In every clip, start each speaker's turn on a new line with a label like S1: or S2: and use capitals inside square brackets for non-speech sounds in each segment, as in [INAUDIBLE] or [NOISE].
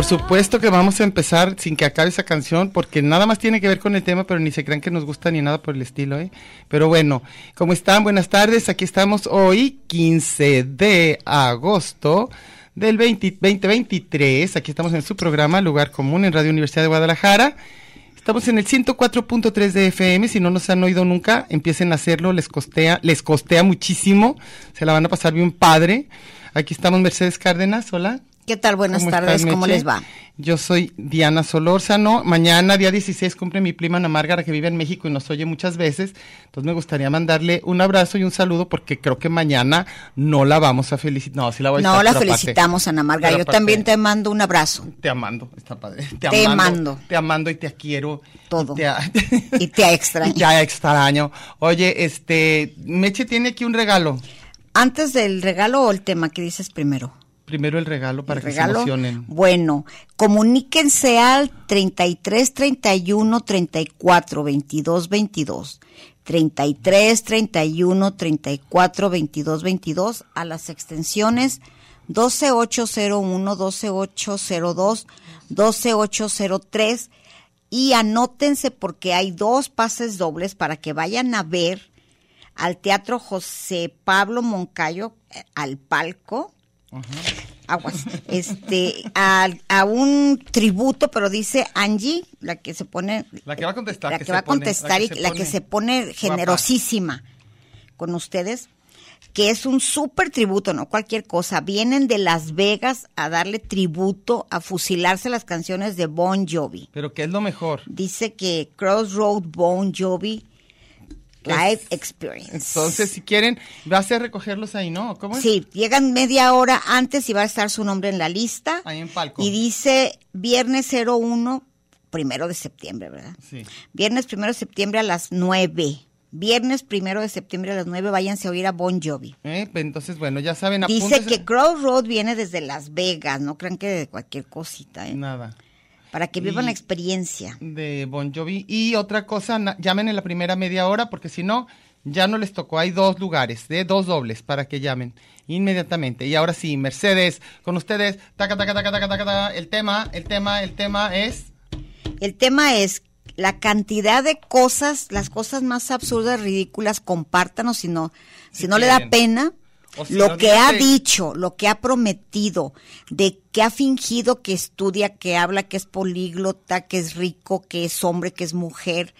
S1: Por supuesto que vamos a empezar sin que acabe esa canción, porque nada más tiene que ver con el tema, pero ni se crean que nos gusta ni nada por el estilo, ¿eh? Pero bueno, ¿cómo están? Buenas tardes, aquí estamos hoy, 15 de agosto del 20 2023, aquí estamos en su programa Lugar Común en Radio Universidad de Guadalajara. Estamos en el 104.3 de FM, si no nos han oído nunca, empiecen a hacerlo, les costea, les costea muchísimo, se la van a pasar bien padre. Aquí estamos Mercedes Cárdenas, hola.
S2: ¿Qué tal? Buenas
S1: ¿Cómo
S2: tardes, ¿cómo
S1: Meche?
S2: les va?
S1: Yo soy Diana Solórzano. Mañana, día 16, cumple mi prima Ana Márgara, que vive en México y nos oye muchas veces. Entonces me gustaría mandarle un abrazo y un saludo porque creo que mañana no la vamos a felicitar. No, sí la voy a
S2: No, la felicitamos, Ana Marga.
S1: pero
S2: Yo también te mando un abrazo.
S1: Te amando, está padre. Te,
S2: Te
S1: amando,
S2: mando.
S1: Te amando y te quiero.
S2: Todo.
S1: Y te,
S2: Y te extraño. [LAUGHS]
S1: y te extraño. Oye, este, Meche tiene aquí un regalo.
S2: Antes del regalo o el tema que dices primero.
S1: Primero el regalo para
S2: El
S1: que
S2: regalo.
S1: se emocionen.
S2: Bueno, comuníquense al 33 31 34 22 22. 33 31 34 22 22 a las extensiones 12801, 12802, 12803 y anótense porque hay dos pases dobles para que vayan a ver al Teatro José Pablo Moncayo eh, al palco aguas, este, al- a, un tributo, pero dice Angie, la que se pone,
S1: La que va a contestar.
S2: la
S1: que
S2: va a
S1: pone,
S2: contestar y la que se pone generosísima con ustedes, que es un súper tributo, no cualquier cosa. Vienen de Las Vegas a darle tributo, a fusilarse las canciones de Bon Jovi.
S1: Pero ¿qué es lo mejor?
S2: Dice que Crossroad Bon Jovi Live Experience.
S1: Entonces, si quieren, vas a recogerlos ahí, ¿no? ¿Cómo es?
S2: Sí, llegan media hora antes y va a estar su nombre en la lista.
S1: Ahí en palco.
S2: Y dice viernes 01, primero de septiembre, ¿verdad?
S1: Sí.
S2: Viernes primero de septiembre a las 9. Viernes primero de septiembre a las 9, váyanse a oír a Bon Jovi.
S1: Eh, pues, Entonces, bueno, ya saben,
S2: Dice que Crossroad viene desde Las Vegas, no crean que de cualquier cosita, ¿eh?
S1: Nada.
S2: Para que vivan la experiencia.
S1: De Bon Jovi. Y otra cosa, llamen en la primera media hora, porque si no, ya no les tocó. Hay dos lugares, de dos dobles, para que llamen inmediatamente. Y ahora sí, Mercedes, con ustedes, taca, taca, taca, taca, taca, taca. El tema, el tema, el tema es...
S2: El tema es la cantidad de cosas, las cosas más absurdas, ridículas, compártanos si no, si,
S1: Si
S2: no le da pena.
S1: O
S2: lo que ha dicho, lo que ha prometido, de que ha fingido que estudia, que habla, que es políglota, que es rico, que es hombre, que es mujer,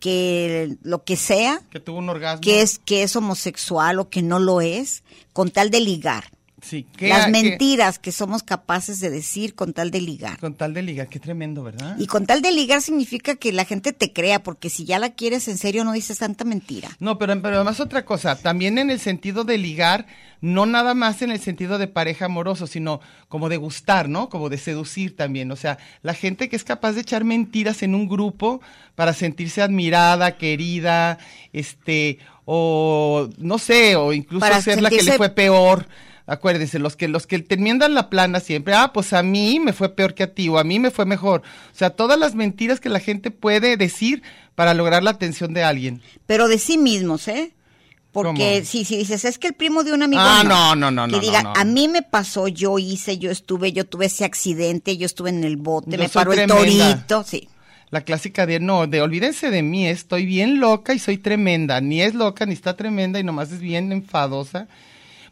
S2: que lo que sea,
S1: Que tuvo un orgasmo.
S2: que es que es homosexual o que no lo es, con tal de ligar.
S1: Sí, ¿qué-
S2: Las mentiras que somos capaces de decir con tal de ligar.
S1: Con tal de ligar, qué tremendo, ¿verdad?
S2: Y con tal de ligar significa que la gente te crea, porque si ya la quieres en serio no dices tanta mentira.
S1: No, pero, pero además otra cosa, también en el sentido de ligar, no nada más en el sentido de pareja amoroso, sino como de gustar, ¿no? Como de seducir también. O sea, la gente que es capaz de echar mentiras en un grupo para sentirse admirada, querida, este, o no sé, o incluso
S2: Para
S1: ser la que le fue peor Acuérdense, los que los que te enmiendan la plana siempre, ah, pues a mí me fue peor que a ti o a mí me fue mejor. O sea, todas las mentiras que la gente puede decir para lograr la atención de alguien.
S2: Pero de sí mismos, ¿eh? Porque
S1: ¿Cómo?
S2: si, si dices, es que el primo de un amigo.
S1: Ah, no, no, no,
S2: Que
S1: no,
S2: diga,
S1: no, no.
S2: a mí me pasó, yo hice, yo estuve, yo tuve ese accidente, yo estuve en el bote,
S1: Yo
S2: me paró el torito. Sí.
S1: La clásica de no, de olvídense de mí, estoy bien loca y soy tremenda. Ni es loca ni está tremenda y nomás es bien enfadosa.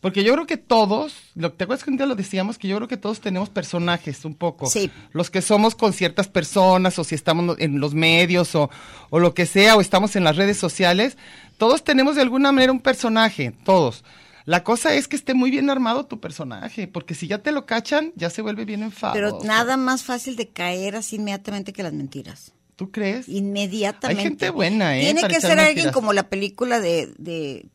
S1: Porque yo creo que todos, lo, ¿te acuerdas que un día lo decíamos? Que yo creo que todos tenemos personajes un poco.
S2: Sí.
S1: Los que somos con ciertas personas o si estamos en los medios o, o lo que sea o estamos en las redes sociales, todos tenemos de alguna manera un personaje, todos. La cosa es que esté muy bien armado tu personaje, porque si ya te lo cachan, ya se vuelve bien enfadoso.
S2: Pero nada más fácil de caer así inmediatamente que las mentiras.
S1: ¿Tú crees?
S2: Inmediatamente.
S1: Hay gente buena, ¿eh?
S2: Tiene
S1: para
S2: que ser alguien como la película de, de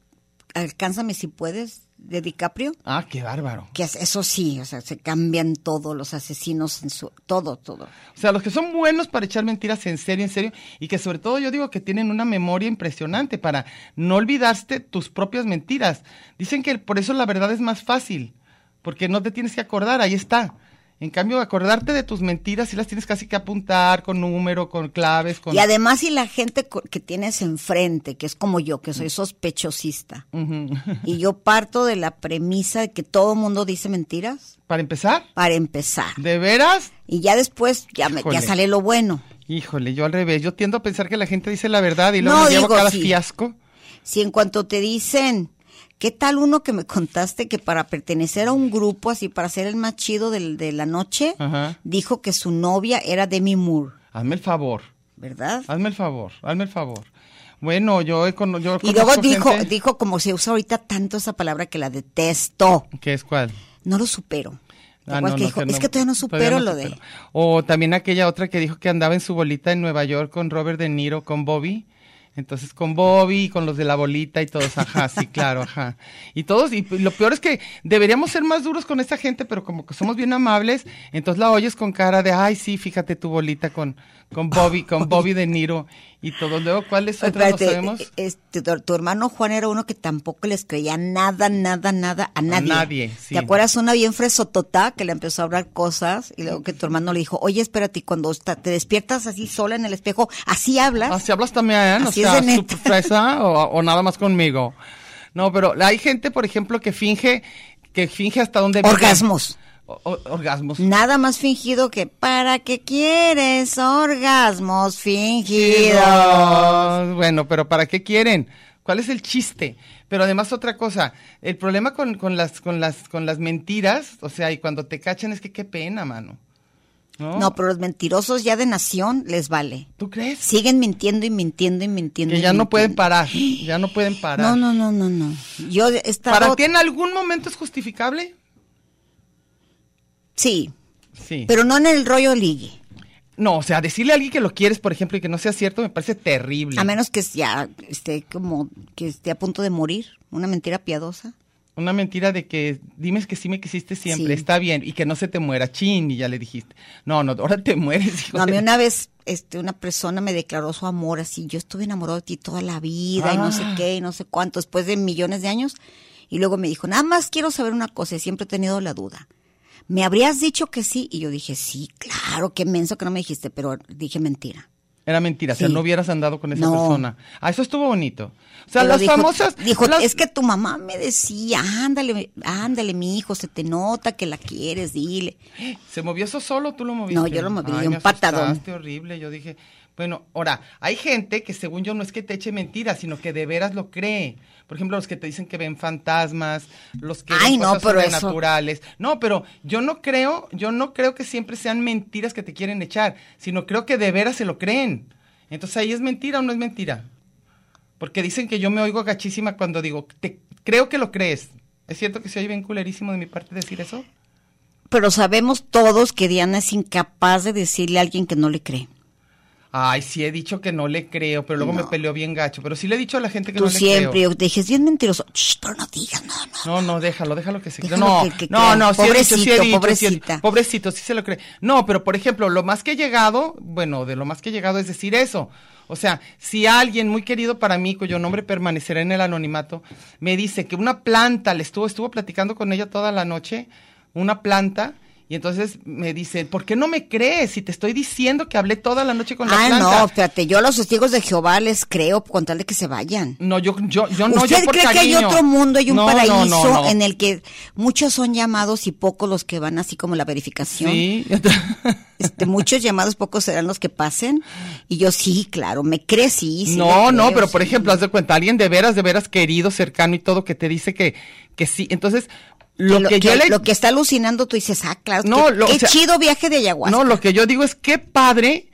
S2: Alcánzame si puedes, de DiCaprio.
S1: Ah, qué bárbaro.
S2: Que es- eso sí, o sea, se cambian todos los asesinos en su. Todo, todo.
S1: O sea, los que son buenos para echar mentiras en serio, en serio, y que sobre todo yo digo que tienen una memoria impresionante para no olvidarte tus propias mentiras. Dicen que por eso la verdad es más fácil, porque no te tienes que acordar, ahí está. En cambio, acordarte de tus mentiras sí las tienes casi que apuntar con número, con claves, con...
S2: Y además, si la gente que tienes enfrente, que es como yo, que soy sospechosista,
S1: Ujú.
S2: y yo parto de la premisa de que todo mundo dice mentiras,
S1: Para empezar,
S2: para empezar.
S1: ¿de veras?
S2: Y ya después ya, me- ya sale lo bueno.
S1: Híjole, yo al revés, yo tiendo a pensar que la gente dice la verdad y luego
S2: No,
S1: me llevo
S2: digo,
S1: cada
S2: sí.
S1: fiasco.
S2: Si en cuanto te dicen, ¿qué tal uno que me contaste que para pertenecer a un grupo, así para ser el más chido de la noche,
S1: Ajá.
S2: dijo que su novia era Demi Moore,
S1: Hazme el favor.
S2: ¿verdad?
S1: Hazme el favor, hazme el favor. Bueno, yo, he cono- yo
S2: Y luego dijo,
S1: gente-
S2: dijo como se usa ahorita tanto esa palabra que la detesto.
S1: ¿Qué es cuál?
S2: No lo supero. ¿Te
S1: Ah, no,
S2: que
S1: no,
S2: dijo,
S1: que
S2: es que todavía no supero lo de...
S1: supero. O también aquella otra que dijo que andaba en su bolita en Nueva York con Robert De Niro, con Bobby. Entonces con Bobby y con los de la bolita y todos, ajá, sí, [LAUGHS] claro, ajá. Y todos, y lo peor es que deberíamos ser más duros con esta gente, pero como que somos bien amables, entonces la oyes con cara de, ay, sí, fíjate tu bolita con, con Bobby, con [LAUGHS] Bobby De Niro y todo. Luego, ¿cuáles otros no sabemos?
S2: eh, este, tu, tu hermano Juan era uno que tampoco les creía nada, nada, nada a nadie.
S1: nadie, sí.
S2: ¿Te acuerdas una bien fresotota que le empezó a hablar cosas y luego que tu hermano le dijo, oye, espérate, cuando te despiertas así sola en el espejo, así hablas?
S1: Así hablas también, o
S2: Así
S1: super fresa o, o nada más conmigo. No, pero hay gente, por ejemplo, que finge, que finge hasta dónde.
S2: Orgasmos.
S1: O- orgasmos.
S2: Nada más fingido que para qué quieres orgasmos fingidos.
S1: No, Bueno, pero ¿para qué quieren? ¿Cuál es el chiste? Pero además otra cosa, el problema con, con las con las con las mentiras, o sea, y cuando te cachan es que qué pena, mano. ¿No?
S2: No, pero los mentirosos ya de nación les vale.
S1: ¿Tú crees?
S2: Siguen mintiendo y mintiendo y mintiendo.
S1: Que
S2: y
S1: ya no pueden parar, ya no pueden parar.
S2: No, no, no, no, no. Yo he estado...
S1: ¿Para ti en algún momento es justificable?
S2: Sí,
S1: Sí.
S2: pero no en el rollo ligue.
S1: No, o sea, decirle a alguien que lo quieres, por ejemplo, y que no sea cierto, me parece terrible.
S2: A menos que ya esté como que esté a punto de morir, una mentira piadosa.
S1: Una mentira de que dimes que sí me quisiste siempre,
S2: Sí.
S1: está bien, y que no se te muera, chin, y ya le dijiste. No, no, ahora te mueres, [LAUGHS] hijo
S2: No, a mí
S1: de-
S2: una vez este, una persona me declaró su amor así, yo estuve enamorado de ti toda la vida y no sé
S1: Ah.
S2: qué y no sé cuánto, después de millones de años. Y luego me dijo, nada más quiero saber una cosa y siempre he tenido la duda. ¿Me habrías dicho que sí? Y yo dije, sí, claro, qué menso que no me dijiste, pero dije mentira.
S1: Era mentira, o sea,
S2: Sí.
S1: no hubieras andado con esa
S2: No.
S1: persona. Ah, eso estuvo bonito. O sea,
S2: Pero
S1: las
S2: dijo-
S1: famosas...
S2: Dijo,
S1: las-
S2: es que tu mamá me decía, ándale, ándale, mi hijo, se te nota que la quieres, dile. [GASPS]
S1: ¿Se movió eso solo tú lo moviste?
S2: No, yo lo moví,
S1: Ay,
S2: un
S1: me
S2: patadón.
S1: horrible, yo dije... Bueno, ahora, hay gente que según yo no es que te eche mentiras, sino que de veras lo cree. Por ejemplo, los que te dicen que ven fantasmas, los que
S2: Ay,
S1: ven
S2: no,
S1: cosas
S2: eso-
S1: sobrenaturales. No, pero yo no creo, yo no creo que siempre sean mentiras que te quieren echar, sino creo que de veras se lo creen. Entonces ahí es mentira o no es mentira. Porque dicen que yo me oigo gachísima cuando digo, te, creo que lo crees. ¿Es cierto que se oye bien culerísimo de mi parte decir eso?
S2: Pero sabemos todos que Diana es incapaz de decirle a alguien que no le cree.
S1: Ay, sí he dicho que no le creo, pero luego me peleó bien gacho. Pero sí le he dicho a la gente que
S2: Tú
S1: no le
S2: siempre,
S1: creo.
S2: yo te dije, es mentiroso. Shh, pero no digas, no, no.
S1: No, no, déjalo, déjalo que se cree. No,
S2: que-
S1: no, no, sí he dicho, sí he dicho, sí he
S2: pobrecita.
S1: dicho. pobrecito, sí se lo cree. No, pero por ejemplo, lo más que he llegado, bueno, de lo más que he llegado es decir eso. O sea, si alguien muy querido para mí, cuyo nombre permanecerá en el anonimato, me dice que una planta, le estuvo, estuvo platicando con ella toda la noche, una planta, y entonces me dice, ¿por qué no me crees si te estoy diciendo que hablé toda la noche con la
S2: Ah,
S1: planta?
S2: no, espérate, yo a los testigos de Jehová les creo con tal de que se vayan.
S1: No, yo, yo, yo no,
S2: ¿Usted
S1: yo por
S2: cree que hay otro mundo, hay un
S1: No, no,
S2: paraíso
S1: no, no.
S2: en el que muchos son llamados y pocos los que van así como la verificación?
S1: Sí. [LAUGHS]
S2: Este, muchos llamados, pocos serán los que pasen. Y yo sí, claro, me crecí. sí
S1: no,
S2: le
S1: no,
S2: creo,
S1: pero por
S2: sí.
S1: ejemplo, haz de cuenta, alguien de veras, de veras querido, cercano y todo, que te dice que, que sí. Entonces, lo
S2: Que
S1: que, yo le...
S2: lo que está alucinando, tú dices, ah, claro,
S1: No,
S2: qué,
S1: lo-
S2: qué
S1: o sea,
S2: chido viaje de ayahuasca.
S1: No, lo que yo digo es qué padre.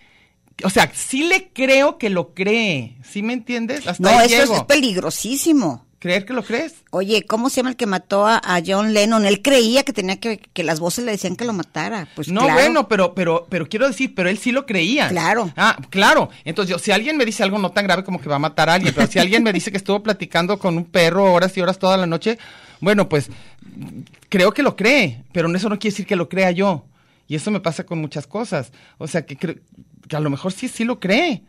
S1: O sea, sí le creo que lo cree. ¿Sí me entiendes? Hasta
S2: No, eso es peligrosísimo.
S1: ¿Creer que lo crees?
S2: Oye, ¿cómo se llama el que mató a, a John Lennon? Él creía que tenía que, que las voces le decían que lo matara. Pues
S1: no,
S2: claro.
S1: bueno, pero, pero, pero quiero decir, pero él sí lo creía.
S2: Claro.
S1: Ah, claro. Entonces, yo, si alguien me dice algo no tan grave como que va a matar a alguien, pero si alguien me dice que estuvo platicando con un perro horas y horas toda la noche, bueno, pues creo que lo cree, pero eso no quiere decir que lo crea yo. Y eso me pasa con muchas cosas. O sea, que, que a lo mejor sí, sí lo cree.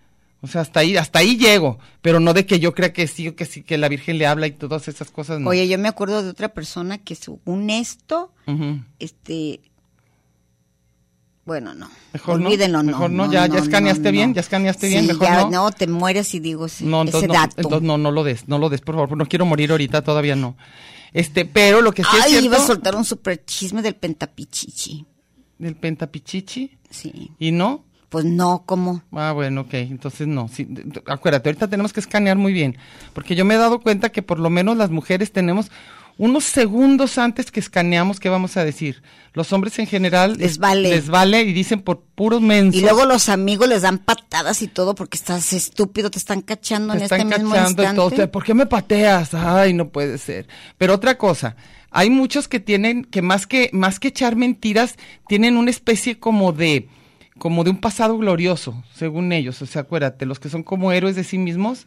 S1: O sea, hasta ahí, hasta ahí llego, pero no de que yo crea que sí que sí, que la Virgen le habla y todas esas cosas. No.
S2: Oye, yo me acuerdo de otra persona que según esto, este... Bueno, no.
S1: Mejor
S2: Olvídenlo, no.
S1: mejor no, ya- ya escaneaste bien, ya escaneaste bien, mejor
S2: ya,
S1: no.
S2: te mueres y digo ese,
S1: No,
S2: ese
S1: entonces no,
S2: dato.
S1: entonces no, no lo des, no lo des, por favor, no quiero morir ahorita, todavía no. Este, pero lo que sí es
S2: Ay,
S1: cierto,
S2: iba a soltar un super chisme del pentapichichi.
S1: del pentapichichi,
S2: Sí.
S1: y no,
S2: Pues no, ¿cómo?
S1: ah, bueno, ok, entonces no, sí, acuérdate, ahorita tenemos que escanear muy bien, porque yo me he dado cuenta que por lo menos las mujeres tenemos unos segundos antes que escaneamos, ¿qué vamos a decir? Los hombres en general
S2: Les
S1: es-
S2: vale.
S1: les vale y dicen por puros mensos.
S2: Y luego los amigos les dan patadas y todo porque estás estúpido, te están cachando
S1: Te
S2: en
S1: están
S2: este mismo
S1: cachando y
S2: instante.
S1: todo. ¿Por qué me pateas? Ay, no puede ser. Pero otra cosa, hay muchos que tienen, que más que, más que echar mentiras, tienen una especie como de, como de un pasado glorioso, según ellos. O sea, acuérdate, los que son como héroes de sí mismos,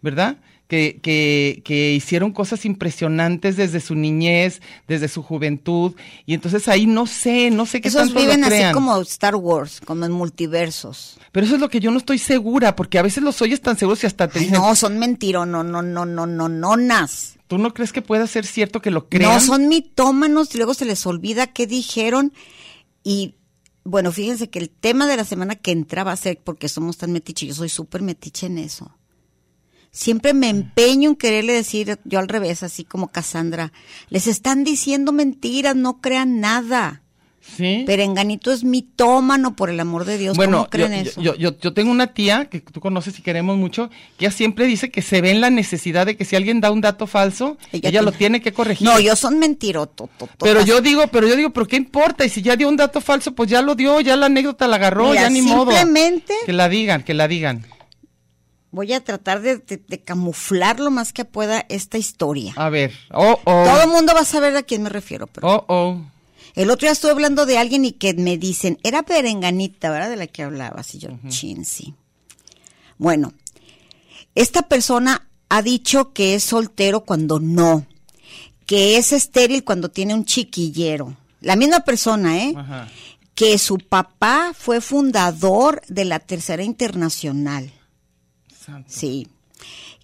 S1: ¿verdad? Que, que, que hicieron cosas impresionantes desde su niñez, desde su juventud, y entonces ahí no sé, no sé qué
S2: Esos
S1: tanto
S2: viven
S1: lo
S2: así
S1: crean.
S2: como Star Wars, como en multiversos.
S1: Pero eso es lo que yo no estoy segura, porque a veces los oyes tan seguros y hasta te
S2: Ay,
S1: dicen,
S2: no, son mentiros, no, no, no, no, no, no, nas.
S1: ¿Tú no crees que pueda ser cierto que lo crean?
S2: No, son mitómanos y luego se les olvida qué dijeron. Y bueno, fíjense que el tema de la semana que entra va a ser porque somos tan metiches. Yo soy súper metiche en eso. Siempre me empeño en quererle decir, yo al revés, así como Cassandra, les están diciendo mentiras, no crean nada.
S1: Sí.
S2: Perenganito es mitómano, por el amor de Dios.
S1: bueno,
S2: ¿Cómo creen
S1: yo,
S2: eso?
S1: yo, yo, yo tengo una tía que tú conoces y queremos mucho, que ella siempre dice que se ve en la necesidad de que si alguien da un dato falso, ella,
S2: Ella
S1: lo
S2: tiene-
S1: que corregir.
S2: no, yo son mentirotos.
S1: pero yo digo, pero yo digo, ¿pero qué importa? Y si ya dio un dato falso, pues ya lo dio, ya la anécdota la agarró,
S2: Mira,
S1: ya ni modo.
S2: simplemente-
S1: Que la digan, que la digan.
S2: Voy a tratar de, de- de camuflar lo más que pueda esta historia.
S1: A ver, oh, oh,
S2: Todo el mundo va a saber a quién me refiero. Pero
S1: oh, oh.
S2: El otro día estuve hablando de alguien y que me dicen, era perenganita, ¿verdad? De la que hablabas. Y yo, chin, sí. Bueno, esta persona ha dicho que es soltero cuando no, que es estéril cuando tiene un chiquillero. La misma persona, ¿eh?
S1: Ajá.
S2: Que su papá fue fundador de la Tercera Internacional.
S1: Santo.
S2: Sí.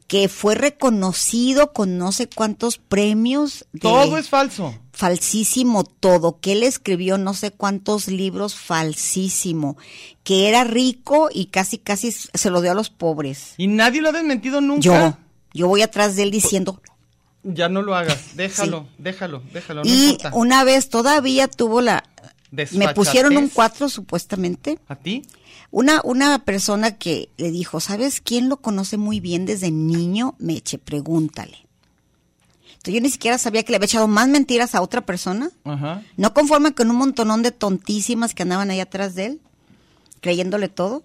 S2: Que fue reconocido con no sé cuántos premios. de-
S1: Todo es falso.
S2: falsísimo todo, que él escribió no sé cuántos libros falsísimo, que era rico y casi casi se lo dio a los pobres.
S1: Y nadie lo ha desmentido nunca.
S2: Yo, yo voy atrás de él diciendo,
S1: Ya no lo hagas, [LAUGHS] déjalo, déjalo, déjalo, no
S2: y
S1: importa.
S2: una vez todavía tuvo la, me pusieron un 4 supuestamente,
S1: ¿A ti?
S2: Una, una persona que le dijo, ¿sabes quién lo conoce muy bien desde niño? Meche, pregúntale. Entonces yo ni siquiera sabía que le había echado más mentiras a otra persona.
S1: Ajá.
S2: No conforme con un montonón de tontísimas que andaban ahí atrás de él, creyéndole todo,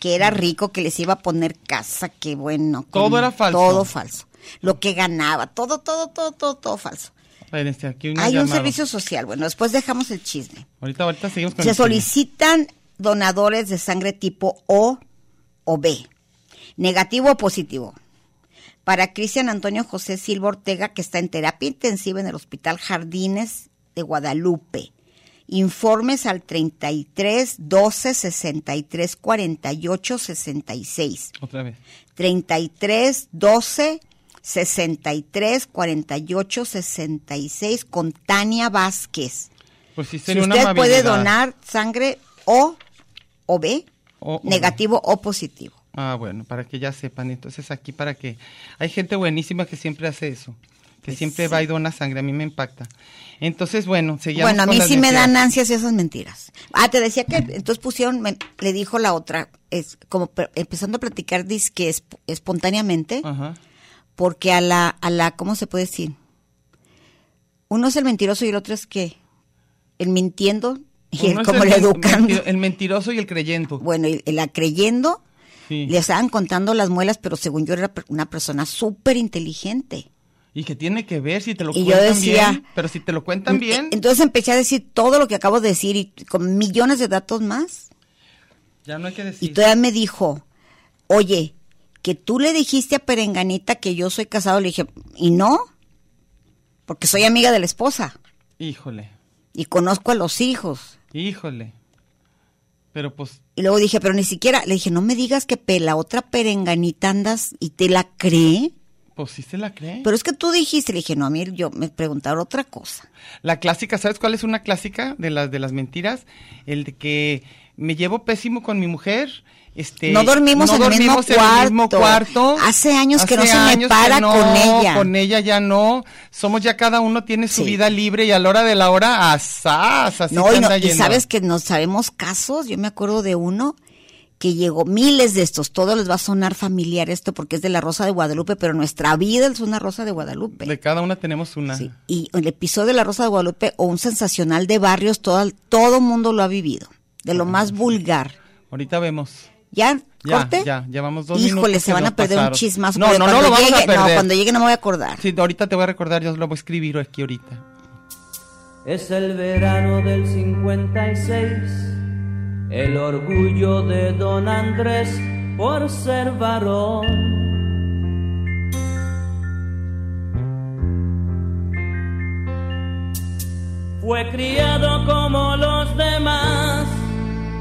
S2: que era rico, que les iba a poner casa, que bueno.
S1: Todo era falso.
S2: Todo falso. Lo que ganaba, todo, todo, todo, todo, todo falso.
S1: Este, aquí
S2: Hay un servicio social. Bueno, después dejamos el chisme.
S1: Ahorita, ahorita seguimos con
S2: Se
S1: el chisme.
S2: solicitan donadores de sangre tipo O o B. Negativo o positivo. Para Cristian Antonio José Silva Ortega, que está en terapia intensiva en el Hospital Jardines de Guadalupe. Informes al 33 12 63 48 66.
S1: Otra vez.
S2: 33 12 63 48 66 con Tania Vázquez.
S1: Pues sí,
S2: Si
S1: sería una
S2: usted puede donar sangre O o B,
S1: O-
S2: negativo o positivo.
S1: Ah, bueno, para que ya sepan. Entonces aquí para que... Hay gente buenísima que siempre hace eso. Que
S2: Pues
S1: siempre
S2: sí.
S1: va y dona sangre. A mí me impacta. Entonces, bueno, seguimos
S2: Bueno, a mí sí me dan ansias esas mentiras. Ah, te decía que entonces pusieron, me- le dijo la otra, es como pe- empezando a platicar disque esp- espontáneamente,
S1: Ajá.
S2: porque a la, a la, ¿cómo se puede decir? Uno es el mentiroso y el otro es que el mintiendo y
S1: Uno
S2: el
S1: men-
S2: educando.
S1: mentiro- el mentiroso y el creyento.
S2: Bueno, y la creyendo,
S1: Sí.
S2: le estaban contando las muelas, pero según yo era una persona súper inteligente.
S1: Y que tiene que ver si te lo
S2: Y yo
S1: cuentan
S2: decía-
S1: bien. Pero si te lo cuentan bien,
S2: Entonces empecé a decir todo lo que acabo de decir y con millones de datos más.
S1: ya no hay que
S2: Y
S1: decir.
S2: todavía me dijo, oye, que tú le dijiste a Perenganita que yo soy casado. Le dije, ¿y no? Porque soy amiga de la esposa
S1: Híjole,
S2: y conozco a los hijos.
S1: Híjole. Pero pues,
S2: Y luego dije, pero ni siquiera, le dije, no me digas que la otra Perenganita andas y te la cree.
S1: pues sí se la cree.
S2: Pero es que tú dijiste, le dije, no, a mí yo me preguntaron otra cosa.
S1: La clásica, ¿sabes cuál es una clásica de las de las mentiras? El de que me llevo pésimo con mi mujer. Este,
S2: No dormimos en el mismo
S1: en el mismo
S2: cuarto. Hace años que no se me para
S1: no,
S2: con ella.
S1: Con ella ya no. Somos ya cada uno tiene su
S2: Sí.
S1: vida libre y a la hora de la hora, asás, así
S2: No, y, no, y sabes que no sabemos casos. Yo me acuerdo de uno que llegó, miles de estos, todos les va a sonar familiar esto porque es de la Rosa de Guadalupe, pero nuestra vida es una Rosa de Guadalupe.
S1: De cada una tenemos una.
S2: Sí, Y el episodio de la Rosa de Guadalupe o un sensacional de barrios, todo, todo mundo lo ha vivido, de lo más vulgar.
S1: Ahorita vemos.
S2: ¿Ya?
S1: Ya,
S2: ¿Corte?
S1: ya, ya vamos dos minutos
S2: Híjole,
S1: que
S2: se van a perder
S1: pasaron.
S2: un chismazo.
S1: No,
S2: pero
S1: no, no
S2: cuando
S1: lo vamos a
S2: llegue- No,
S1: perder.
S2: cuando llegue no me voy a acordar.
S1: Sí, ahorita te voy a recordar, yo lo voy a escribir aquí ahorita.
S3: Es el verano del 56, el orgullo de don Andrés por ser varón. Fue criado como los demás,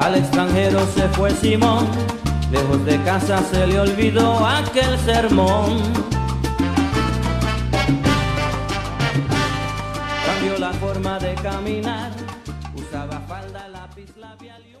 S3: Al extranjero se fue Simón, lejos de casa se le olvidó aquel sermón. Cambió la forma de caminar, usaba falda, lápiz labial y un...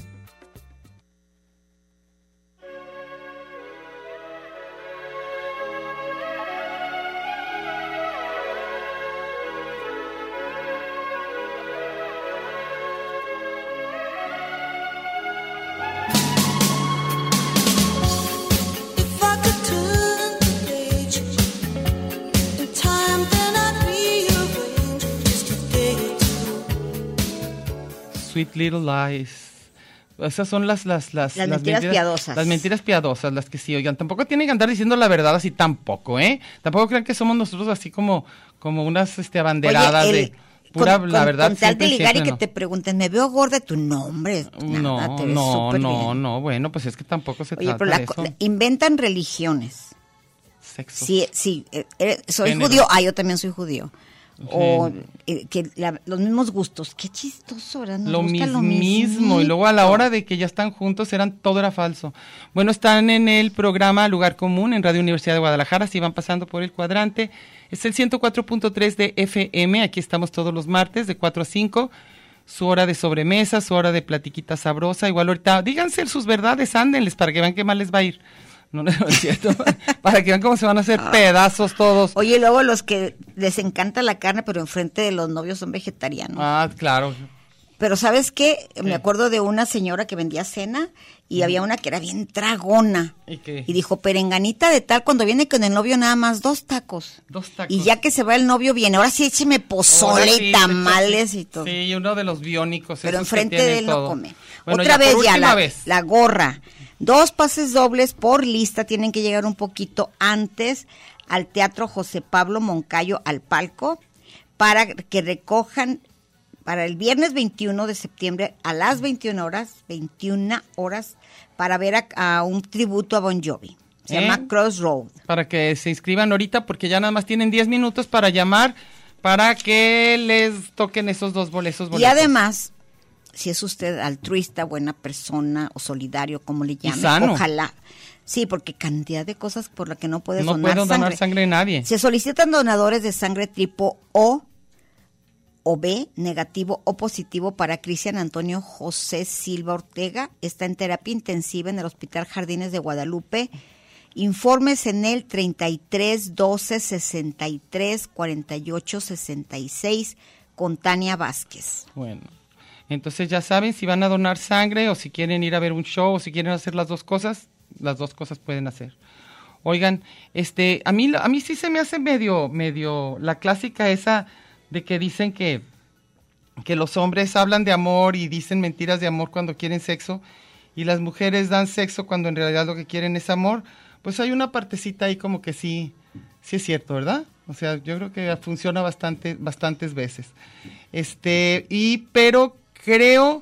S1: Sweet Little Lies. Esas son las las las,
S2: Las mentiras piadosas.
S1: Las mentiras piadosas, las que sí, oigan, tampoco tienen que andar diciendo la verdad así tampoco, ¿eh? Tampoco crean que somos nosotros así como como unas este abanderadas
S2: Oye, el-
S1: de pura
S2: con-
S1: la
S2: con-
S1: verdad
S2: Con tal de ligar y que
S1: no.
S2: te pregunten, ¿me veo gorda? Tu nombre.
S1: No,
S2: te ves
S1: no, no,
S2: bien.
S1: no, bueno, pues es que tampoco se
S2: Oye,
S1: trata
S2: pero la
S1: de eso.
S2: inventan religiones.
S1: Sexo.
S2: Sí, sí, eh, eh, soy
S1: Género.
S2: judío. Ah, yo también soy judío. O eh, que la- los mismos gustos. Qué chistoso, ¿verdad? Nos
S1: lo
S2: gusta
S1: mismo y luego a la hora de que ya están juntos eran todo era falso. Bueno, están en el programa Lugar Común en Radio Universidad de Guadalajara, si van pasando por el cuadrante. Es el 104.3 de FM, aquí estamos todos los martes de 4 a 5. Su hora de sobremesa, su hora de platiquita sabrosa. Igual ahorita, díganse sus verdades, ándenles para que vean qué mal les va a ir. [LAUGHS] No, no es cierto. [LAUGHS] para que vean cómo se van a hacer pedazos todos.
S2: Ah. Oye, luego los que les encanta la carne, pero enfrente de los novios son vegetarianos.
S1: Ah, claro.
S2: Pero ¿sabes qué? Me acuerdo de una señora que vendía cena y había una que era bien tragona.
S1: ¿Y qué?
S2: dijo, perenganita de tal, cuando viene con el novio nada más dos tacos.
S1: Dos tacos.
S2: Y ya que se va el novio viene, ahora sí écheme pozole y tamales y todo.
S1: Sí, y uno de los biónicos.
S2: Pero enfrente de él
S1: todo.
S2: no come.
S1: Bueno,
S2: Otra vez ya, la,
S1: vez.
S2: la gorra. Dos pases dobles por lista tienen que llegar un poquito antes al Teatro José Pablo Moncayo al palco para que recojan para el viernes 21 de septiembre a las 21 horas, 21 horas, para ver a, a un tributo a Bon Jovi. Se
S1: ¿Eh?
S2: llama Crossroad.
S1: Para que se inscriban ahorita porque ya nada más tienen 10 minutos para llamar para que les toquen esos dos boletos.
S2: Y además, si es usted altruista, buena persona o solidario, como le llame,
S1: sano.
S2: ojalá. Sí, porque cantidad de cosas por las que no puedes
S1: no
S2: donar
S1: puedo
S2: sangre.
S1: donar sangre a nadie.
S2: Se solicitan donadores de sangre tipo O o B, negativo o positivo para Cristian Antonio José Silva Ortega. Está en terapia intensiva en el Hospital Jardines de Guadalupe. Informes en el 33 12 63 48 66 con Tania Vázquez.
S1: Bueno, entonces ya saben si van a donar sangre o si quieren ir a ver un show o si quieren hacer las dos cosas, las dos cosas pueden hacer. Oigan, este, a mí, a mí sí se me hace medio, medio, la clásica esa de que dicen que, que los hombres hablan de amor y dicen mentiras de amor cuando quieren sexo y las mujeres dan sexo cuando en realidad lo que quieren es amor, pues hay una partecita ahí como que sí, sí es cierto, ¿verdad? O sea, yo creo que funciona bastante, bastantes veces. Este, y, pero creo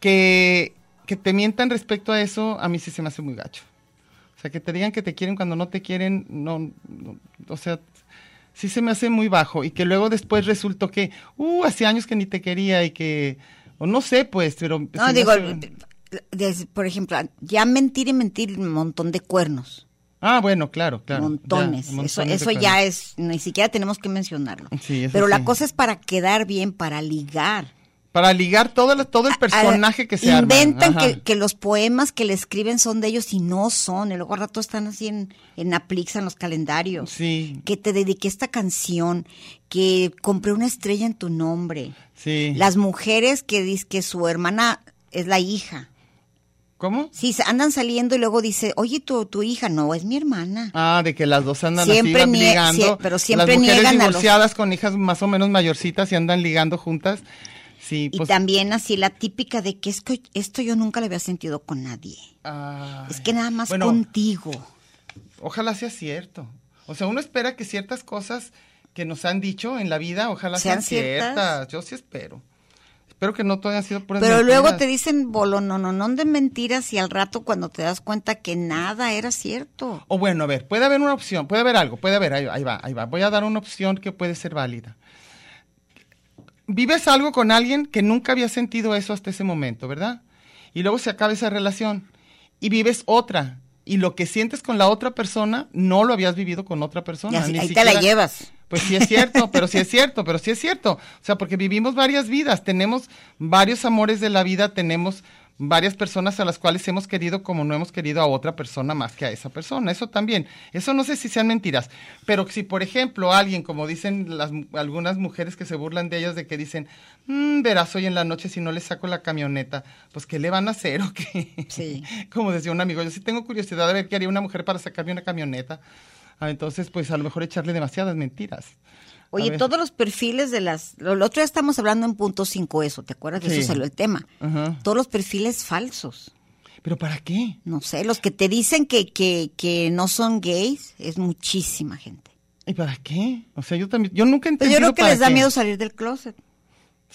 S1: que, que te mientan respecto a eso, a mí sí se me hace muy gacho. O sea, que te digan que te quieren cuando no te quieren, no, no, o sea, sí se me hace muy bajo. Y que luego después resultó que, uh, hace años que ni te quería y que, o no sé, pues, pero...
S2: No, digo,
S1: hace-
S2: des- por ejemplo, ya mentir y mentir un montón de cuernos.
S1: Ah, bueno, claro, claro. ya,
S2: montones. eso eso ya es, ni siquiera tenemos que mencionarlo.
S1: Sí, eso
S2: Pero la cosa es para quedar bien, para ligar.
S1: Para ligar todo, el- todo el personaje que se arma.
S2: Inventan que, que los poemas que le escriben son de ellos y no son. Y luego al rato están así en, en Aplixa, en los calendarios.
S1: Sí,
S2: Que te dediqué esta canción, que compré una estrella en tu nombre.
S1: sí.
S2: Las mujeres que dicen que su hermana es la hija.
S1: ¿Cómo?
S2: Sí, andan saliendo y luego dice, oye, tu, tu hija, no, es mi hermana.
S1: Ah, de que las dos andan
S2: Siempre
S1: así ligando.
S2: sie- pero siempre
S1: las mujeres
S2: niegan a los-
S1: divorciadas con hijas más o menos mayorcitas y andan ligando juntas. Sí,
S2: Y
S1: pues.
S2: también así la típica de que es que esto yo nunca lo había sentido con nadie.
S1: ay.
S2: Es que nada más
S1: Bueno,
S2: contigo.
S1: Ojalá sea cierto. O sea, uno espera que ciertas cosas que nos han dicho en la vida, ojalá sean,
S2: Sean
S1: ciertas.
S2: ciertas.
S1: Yo sí espero. Espero que no todo haya sido puras
S2: Pero luego te dicen bolo, no, no, no de mentiras y al rato cuando te das cuenta que nada era cierto.
S1: O bueno, a ver, puede haber una opción, puede haber algo, puede haber, ahí, ahí va, ahí va. Voy a dar una opción que puede ser válida. Vives algo con alguien que nunca había sentido eso hasta ese momento, ¿verdad? Y luego se acaba esa relación y vives otra. Y lo que sientes con la otra persona no lo habías vivido con otra persona.
S2: Y así-
S1: ni
S2: ahí te la llevas.
S1: Pues sí es cierto, [LAUGHS] pero sí es cierto, pero sí es cierto. O sea, porque vivimos varias vidas, tenemos varios amores de la vida, tenemos varias personas a las cuales hemos querido como no hemos querido a otra persona más que a esa persona. Eso también. Eso no sé si sean mentiras. Pero si, por ejemplo, alguien, como dicen las, algunas mujeres que se burlan de ellas, de que dicen, "Mm, verás hoy en la noche si no le saco la camioneta, pues ¿qué le van a hacer o qué?
S2: Sí. [LAUGHS]
S1: como decía un amigo, yo sí tengo curiosidad de ver qué haría una mujer para sacarme una camioneta. Ah, entonces, pues a lo mejor echarle demasiadas mentiras.
S2: Oye, todos los perfiles de las... Lo, lo otro día estamos hablando en punto 5 eso, ¿te acuerdas?
S1: Sí.
S2: eso salió el tema.
S1: Ajá.
S2: Todos los perfiles falsos.
S1: ¿Pero para qué?
S2: No sé, los que te dicen que, que, que no son gays, es muchísima gente.
S1: ¿Y para qué? O sea, yo también, yo nunca entendí.
S2: yo creo que les da miedo salir del closet.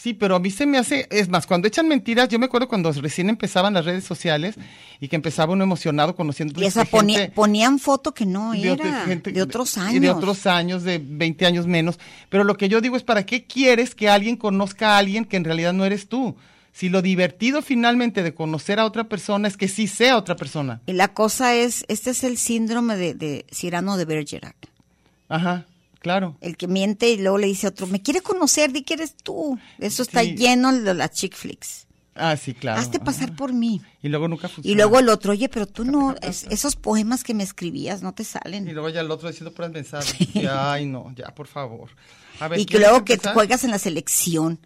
S1: Sí, pero a mí se me hace, es más, cuando echan mentiras, yo me acuerdo cuando recién empezaban las redes sociales y que empezaba uno emocionado conociendo
S2: Y esa ponía-
S1: gente
S2: ponían foto que no era,
S1: gente-
S2: de otros años.
S1: De otros años, de 20 años menos. Pero lo que yo digo es, ¿para qué quieres que alguien conozca a alguien que en realidad no eres tú? Si lo divertido finalmente de conocer a otra persona es que sí sea otra persona.
S2: Y la cosa es, este es el síndrome de, de Cyrano de Bergerac.
S1: Ajá, claro.
S2: El que miente y luego le dice a otro, me quiere conocer, di que eres tú. Eso está
S1: Sí.
S2: lleno de las chick flicks.
S1: Ah, sí, claro.
S2: Hazte pasar
S1: Ajá.
S2: por mí.
S1: Y luego nunca
S2: Y luego el otro, oye, pero tú no, es- esos poemas que me escribías no te
S1: Y
S2: salen.
S1: luego ya el otro diciendo puras mensajes. Y, Ay, no, ya, por favor. A ver,
S2: Y que
S1: ¿quieres
S2: luego que
S1: empezar?
S2: juegas en la selección.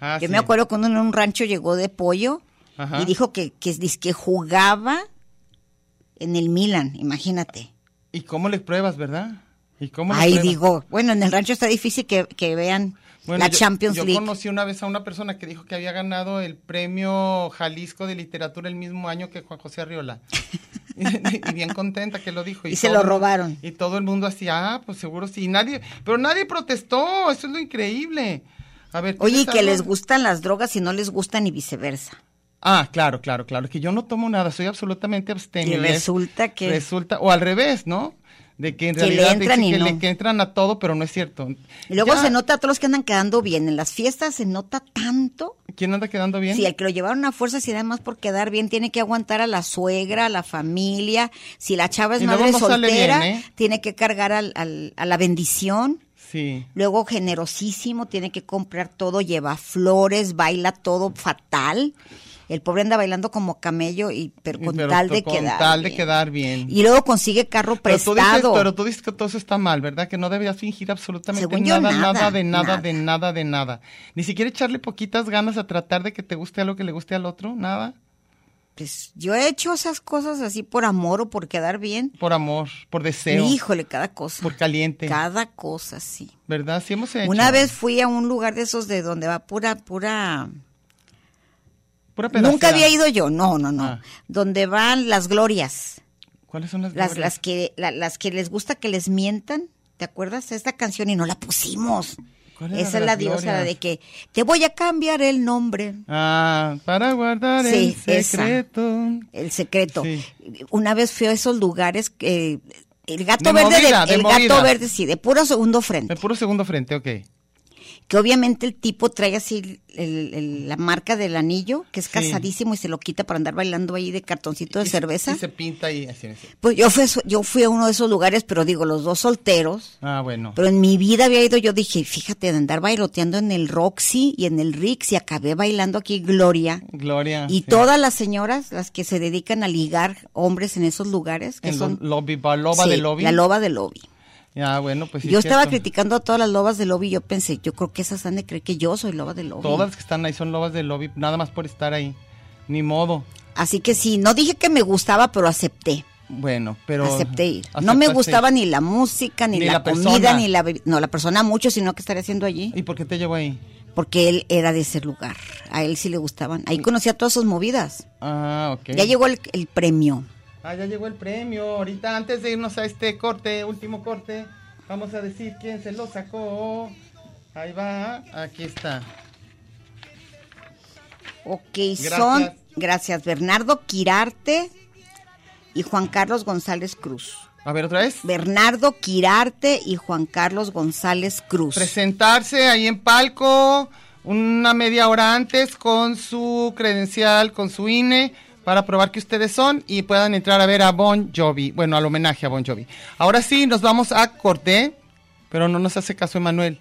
S1: Ah,
S2: Yo
S1: sí.
S2: me acuerdo cuando en un rancho llegó de pollo
S1: Ajá.
S2: y dijo que, que, que jugaba en el Milan, imagínate.
S1: ¿Y cómo le pruebas, verdad? ¿Y cómo
S2: Ahí digo, bueno, en el rancho está difícil que, que vean
S1: Bueno,
S2: la
S1: yo-
S2: Champions
S1: yo
S2: League.
S1: conocí una vez a una persona que dijo que había ganado el premio Jalisco de literatura el mismo año que Juan José Arriola. [LAUGHS] y bien contenta que lo dijo.
S2: Y se
S1: todo
S2: lo robaron.
S1: Y todo el mundo así, ah, pues seguro sí. Y nadie, pero nadie protestó, eso es lo increíble. A ver,
S2: Oye, y
S1: ¿tienes
S2: que les gustan las drogas y no les gustan y viceversa.
S1: Ah, claro, claro, claro, que yo no tomo nada, soy absolutamente abstemio.
S2: Y
S1: es-
S2: resulta que-
S1: Resulta, o al revés, ¿no? De que en
S2: Que le
S1: realidad
S2: entran y
S1: que,
S2: no.
S1: le, que entran a todo, pero no es cierto.
S2: Y luego
S1: Ya,
S2: se nota a todos los que andan quedando bien. En las fiestas se nota tanto.
S1: ¿Quién anda quedando bien?
S2: Si el que lo llevaron a fuerza, si nada más por quedar bien, tiene que aguantar a la suegra, a la familia. Si la chava es
S1: Y
S2: madre soltera,
S1: bien, ¿eh?
S2: tiene que cargar al- al- a la bendición.
S1: Sí.
S2: Luego generosísimo, tiene que comprar todo, lleva flores, baila todo fatal. El pobre anda bailando como camello, y, pero con
S1: Pero
S2: tal de
S1: con
S2: quedar
S1: tal de
S2: bien.
S1: quedar bien.
S2: Y luego consigue carro
S1: Pero tú, dices,
S2: prestado.
S1: pero tú dices que todo eso está mal, ¿verdad? Que no debías fingir absolutamente nada, nada,
S2: nada,
S1: de nada,
S2: nada.
S1: de nada, de nada. Ni siquiera echarle poquitas ganas a tratar de que te guste algo que le guste al otro, nada.
S2: Pues yo he hecho esas cosas así por amor o por quedar bien.
S1: Por amor, por deseo,
S2: Híjole, cada cosa.
S1: por caliente,
S2: Cada cosa, sí.
S1: ¿verdad? Sí hemos hecho.
S2: Una vez fui a un lugar de esos de donde va pura, pura...
S1: Pura
S2: Nunca había ido yo, no, no, no.
S1: Ah.
S2: Donde van las glorias.
S1: ¿Cuáles son las glorias?
S2: las, que, la- las que les gusta que les mientan. ¿Te acuerdas? Esta canción y no la pusimos.
S1: ¿Cuál era
S2: Esa
S1: de
S2: es la diosa la de que te voy a cambiar el nombre.
S1: Ah, para guardar
S2: Sí,
S1: el
S2: esa.
S1: secreto.
S2: El secreto.
S1: Sí.
S2: Una vez fui a esos lugares que el gato
S1: De
S2: verde
S1: movida,
S2: de,
S1: de
S2: el
S1: movida.
S2: gato verde sí, de puro segundo frente.
S1: El puro segundo frente, ok.
S2: Que obviamente el tipo trae así el- el- la marca del anillo, que es
S1: Sí.
S2: casadísimo y se lo quita para andar bailando ahí de cartoncito de
S1: Y-
S2: cerveza.
S1: Y se pinta ahí, así, así.
S2: Pues yo fui, yo fui a uno de esos lugares, pero digo, los dos solteros.
S1: Ah, bueno.
S2: Pero en mi vida había ido, yo dije, fíjate, de andar bailoteando en el Roxy y en el Rix y acabé bailando aquí Gloria.
S1: Gloria.
S2: Y
S1: sí.
S2: todas las señoras, las que se dedican a ligar hombres en esos lugares, que
S1: En
S2: son...
S1: lo- lobby, ba- loba
S2: Sí,
S1: de lobby.
S2: La loba de lobby.
S1: Ah, bueno, pues sí.
S2: yo
S1: es
S2: estaba
S1: cierto.
S2: criticando a todas las lobas de lobby y yo pensé, yo creo que esas han de creer que yo soy loba de lobby.
S1: Todas las que están ahí son lobas de lobby, nada más por estar ahí. Ni modo.
S2: Así que sí, no dije que me gustaba, pero acepté.
S1: Bueno, pero.
S2: acepté ir. No me gustaba ni la música, ni,
S1: Ni
S2: la,
S1: la
S2: comida, ni la No, la persona mucho, sino que estaría haciendo allí.
S1: ¿Y por qué te llevo ahí?
S2: Porque él era de ese lugar. A él sí le gustaban. Ahí conocía todas sus movidas.
S1: Ah, ok.
S2: Ya llegó el, el premio.
S1: Ah, ya llegó el premio. Ahorita, antes de irnos a este corte, último corte, vamos a decir quién se lo sacó. Ahí va, aquí está.
S2: Ok,
S1: Gracias.
S2: son, gracias, Bernardo Quirarte y Juan Carlos González Cruz.
S1: A ver, otra vez.
S2: Bernardo Quirarte y Juan Carlos González Cruz.
S1: Presentarse ahí en palco una media hora antes con su credencial, con su INE, para probar que ustedes son y puedan entrar a ver a Bon Jovi. Bueno, al homenaje a Bon Jovi. Ahora sí, nos vamos a corte, pero no nos hace caso Emanuel.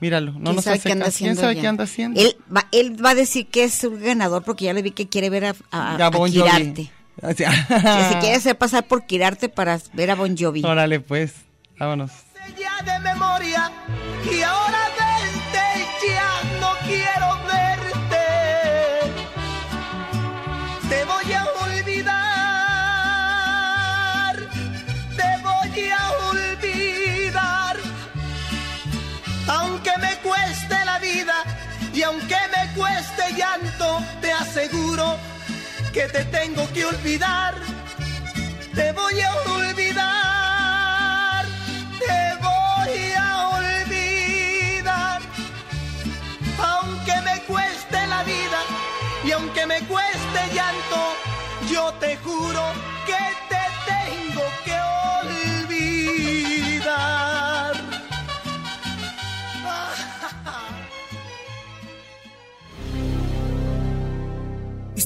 S1: Míralo, no
S2: ¿Quién
S1: nos
S2: sabe
S1: hace
S2: qué anda
S1: caso. ¿Quién
S2: haciendo
S1: sabe
S2: ya?
S1: qué anda haciendo?
S2: Él va, él va a decir que es un ganador porque ya le vi que quiere ver a, a,
S1: Bon
S2: Quirarte. [LAUGHS]
S1: Jovi.
S2: Que se quiere hacer pasar por Quirarte para ver a Bon Jovi.
S1: Órale, pues, vámonos.
S4: ya de memoria y ahora
S5: aseguro que te tengo que olvidar. Te voy a olvidar,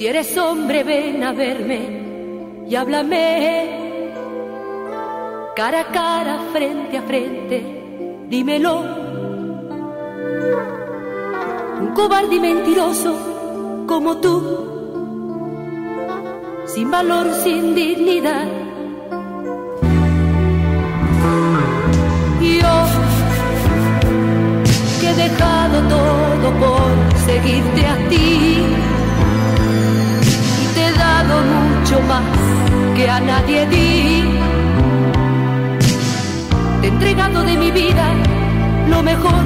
S6: Si eres hombre, ven a verme y háblame. Cara a cara, frente a frente, dímelo. Un cobarde y mentiroso como tú, sin valor, sin dignidad. Yo que he dejado todo por seguirte a ti mucho más que a nadie di. Te entregado de mi vida lo mejor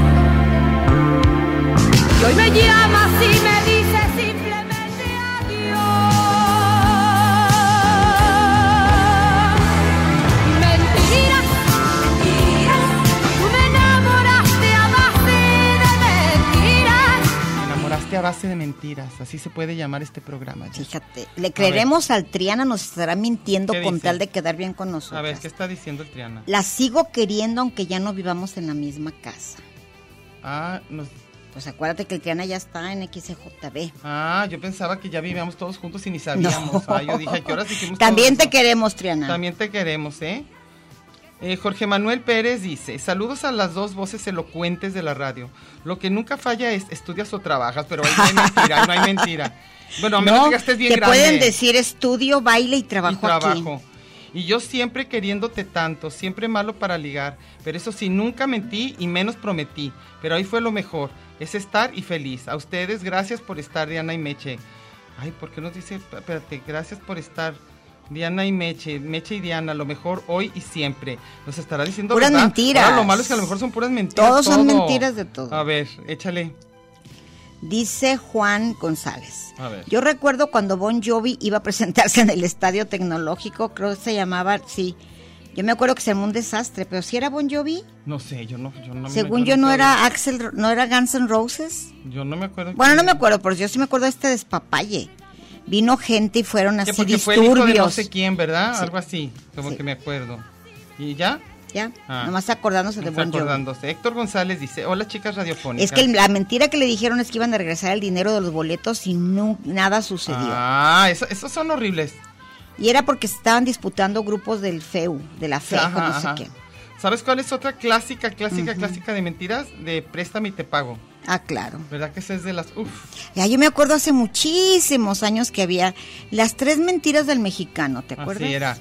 S6: y hoy me llamas y me dices A base de mentiras.
S1: Así se puede llamar este programa. ya.
S2: Fíjate, le creeremos al Triana, nos estará mintiendo
S1: ¿Qué
S2: con
S1: dice?
S2: tal de quedar bien con nosotros.
S1: A ver, ¿qué está diciendo el Triana?
S2: La sigo queriendo aunque ya no vivamos en la misma casa.
S1: Ah, nos-
S2: Pues acuérdate que el Triana ya está en XJB.
S1: ah, yo pensaba que ya vivíamos todos juntos y ni sabíamos. [LAUGHS] Ah, yo dije, ¿a qué hicimos
S2: También te
S1: eso?
S2: queremos, Triana.
S1: También te queremos, ¿eh? Eh, Jorge Manuel Pérez dice, saludos a las dos voces elocuentes de la radio. Lo que nunca falla es estudias o trabajas, pero ahí no hay mentira, no hay mentira. [LAUGHS] Bueno, a menos
S2: No,
S1: que estés bien
S2: te
S1: grande.
S2: pueden decir estudio, baile y
S1: y
S2: trabajo,
S1: trabajo.
S2: aquí.
S1: Y yo siempre queriéndote tanto, siempre malo para ligar. Pero eso sí, nunca mentí y menos prometí. Pero ahí fue lo mejor, es estar y feliz. A ustedes, gracias por estar, Diana y Meche. Ay, ¿por qué nos dice? Espérate, gracias por estar. Diana y Meche, Meche y Diana, lo mejor hoy y siempre. Nos estará diciendo
S2: Puras
S1: ¿verdad?
S2: mentiras.
S1: Ahora lo malo es que a lo mejor son puras mentiras.
S2: Todos son
S1: todo.
S2: mentiras de todo.
S1: A ver, échale.
S2: Dice Juan González.
S1: A ver.
S2: Yo recuerdo cuando Bon Jovi iba a presentarse en el Estadio Tecnológico, creo que se llamaba, sí. Yo me acuerdo que se armó un desastre, pero si era Bon Jovi.
S1: No sé, yo no, yo no
S2: Según yo no era Axel, no era Guns N' Roses.
S1: Yo no me acuerdo.
S2: Bueno, no me acuerdo, pero yo sí me acuerdo de este despapalle. Vino gente y fueron así
S1: porque fue el hijo de no
S2: disturbios.
S1: sé quién, ¿verdad?
S2: Sí.
S1: Algo así, como
S2: Sí.
S1: que me acuerdo. ¿Y ya?
S2: Ya,
S1: Ah.
S2: nomás acordándose de Bon
S1: acordándose. Héctor González dice, hola chicas radiofónicas.
S2: Es que la mentira que le dijeron es que iban a regresar el dinero de los boletos y no, nada sucedió.
S1: Ah, eso- esos son horribles.
S2: Y era porque se estaban disputando grupos del FEU, de la FEU, no sé qué.
S1: ¿Sabes cuál es otra clásica, clásica, clásica de mentiras? De préstame y te pago.
S2: Ah, claro.
S1: ¿Verdad que esa es de las... Uf,
S2: Ya yo me acuerdo hace muchísimos años que había las tres mentiras del mexicano, ¿te acuerdas?
S1: así era.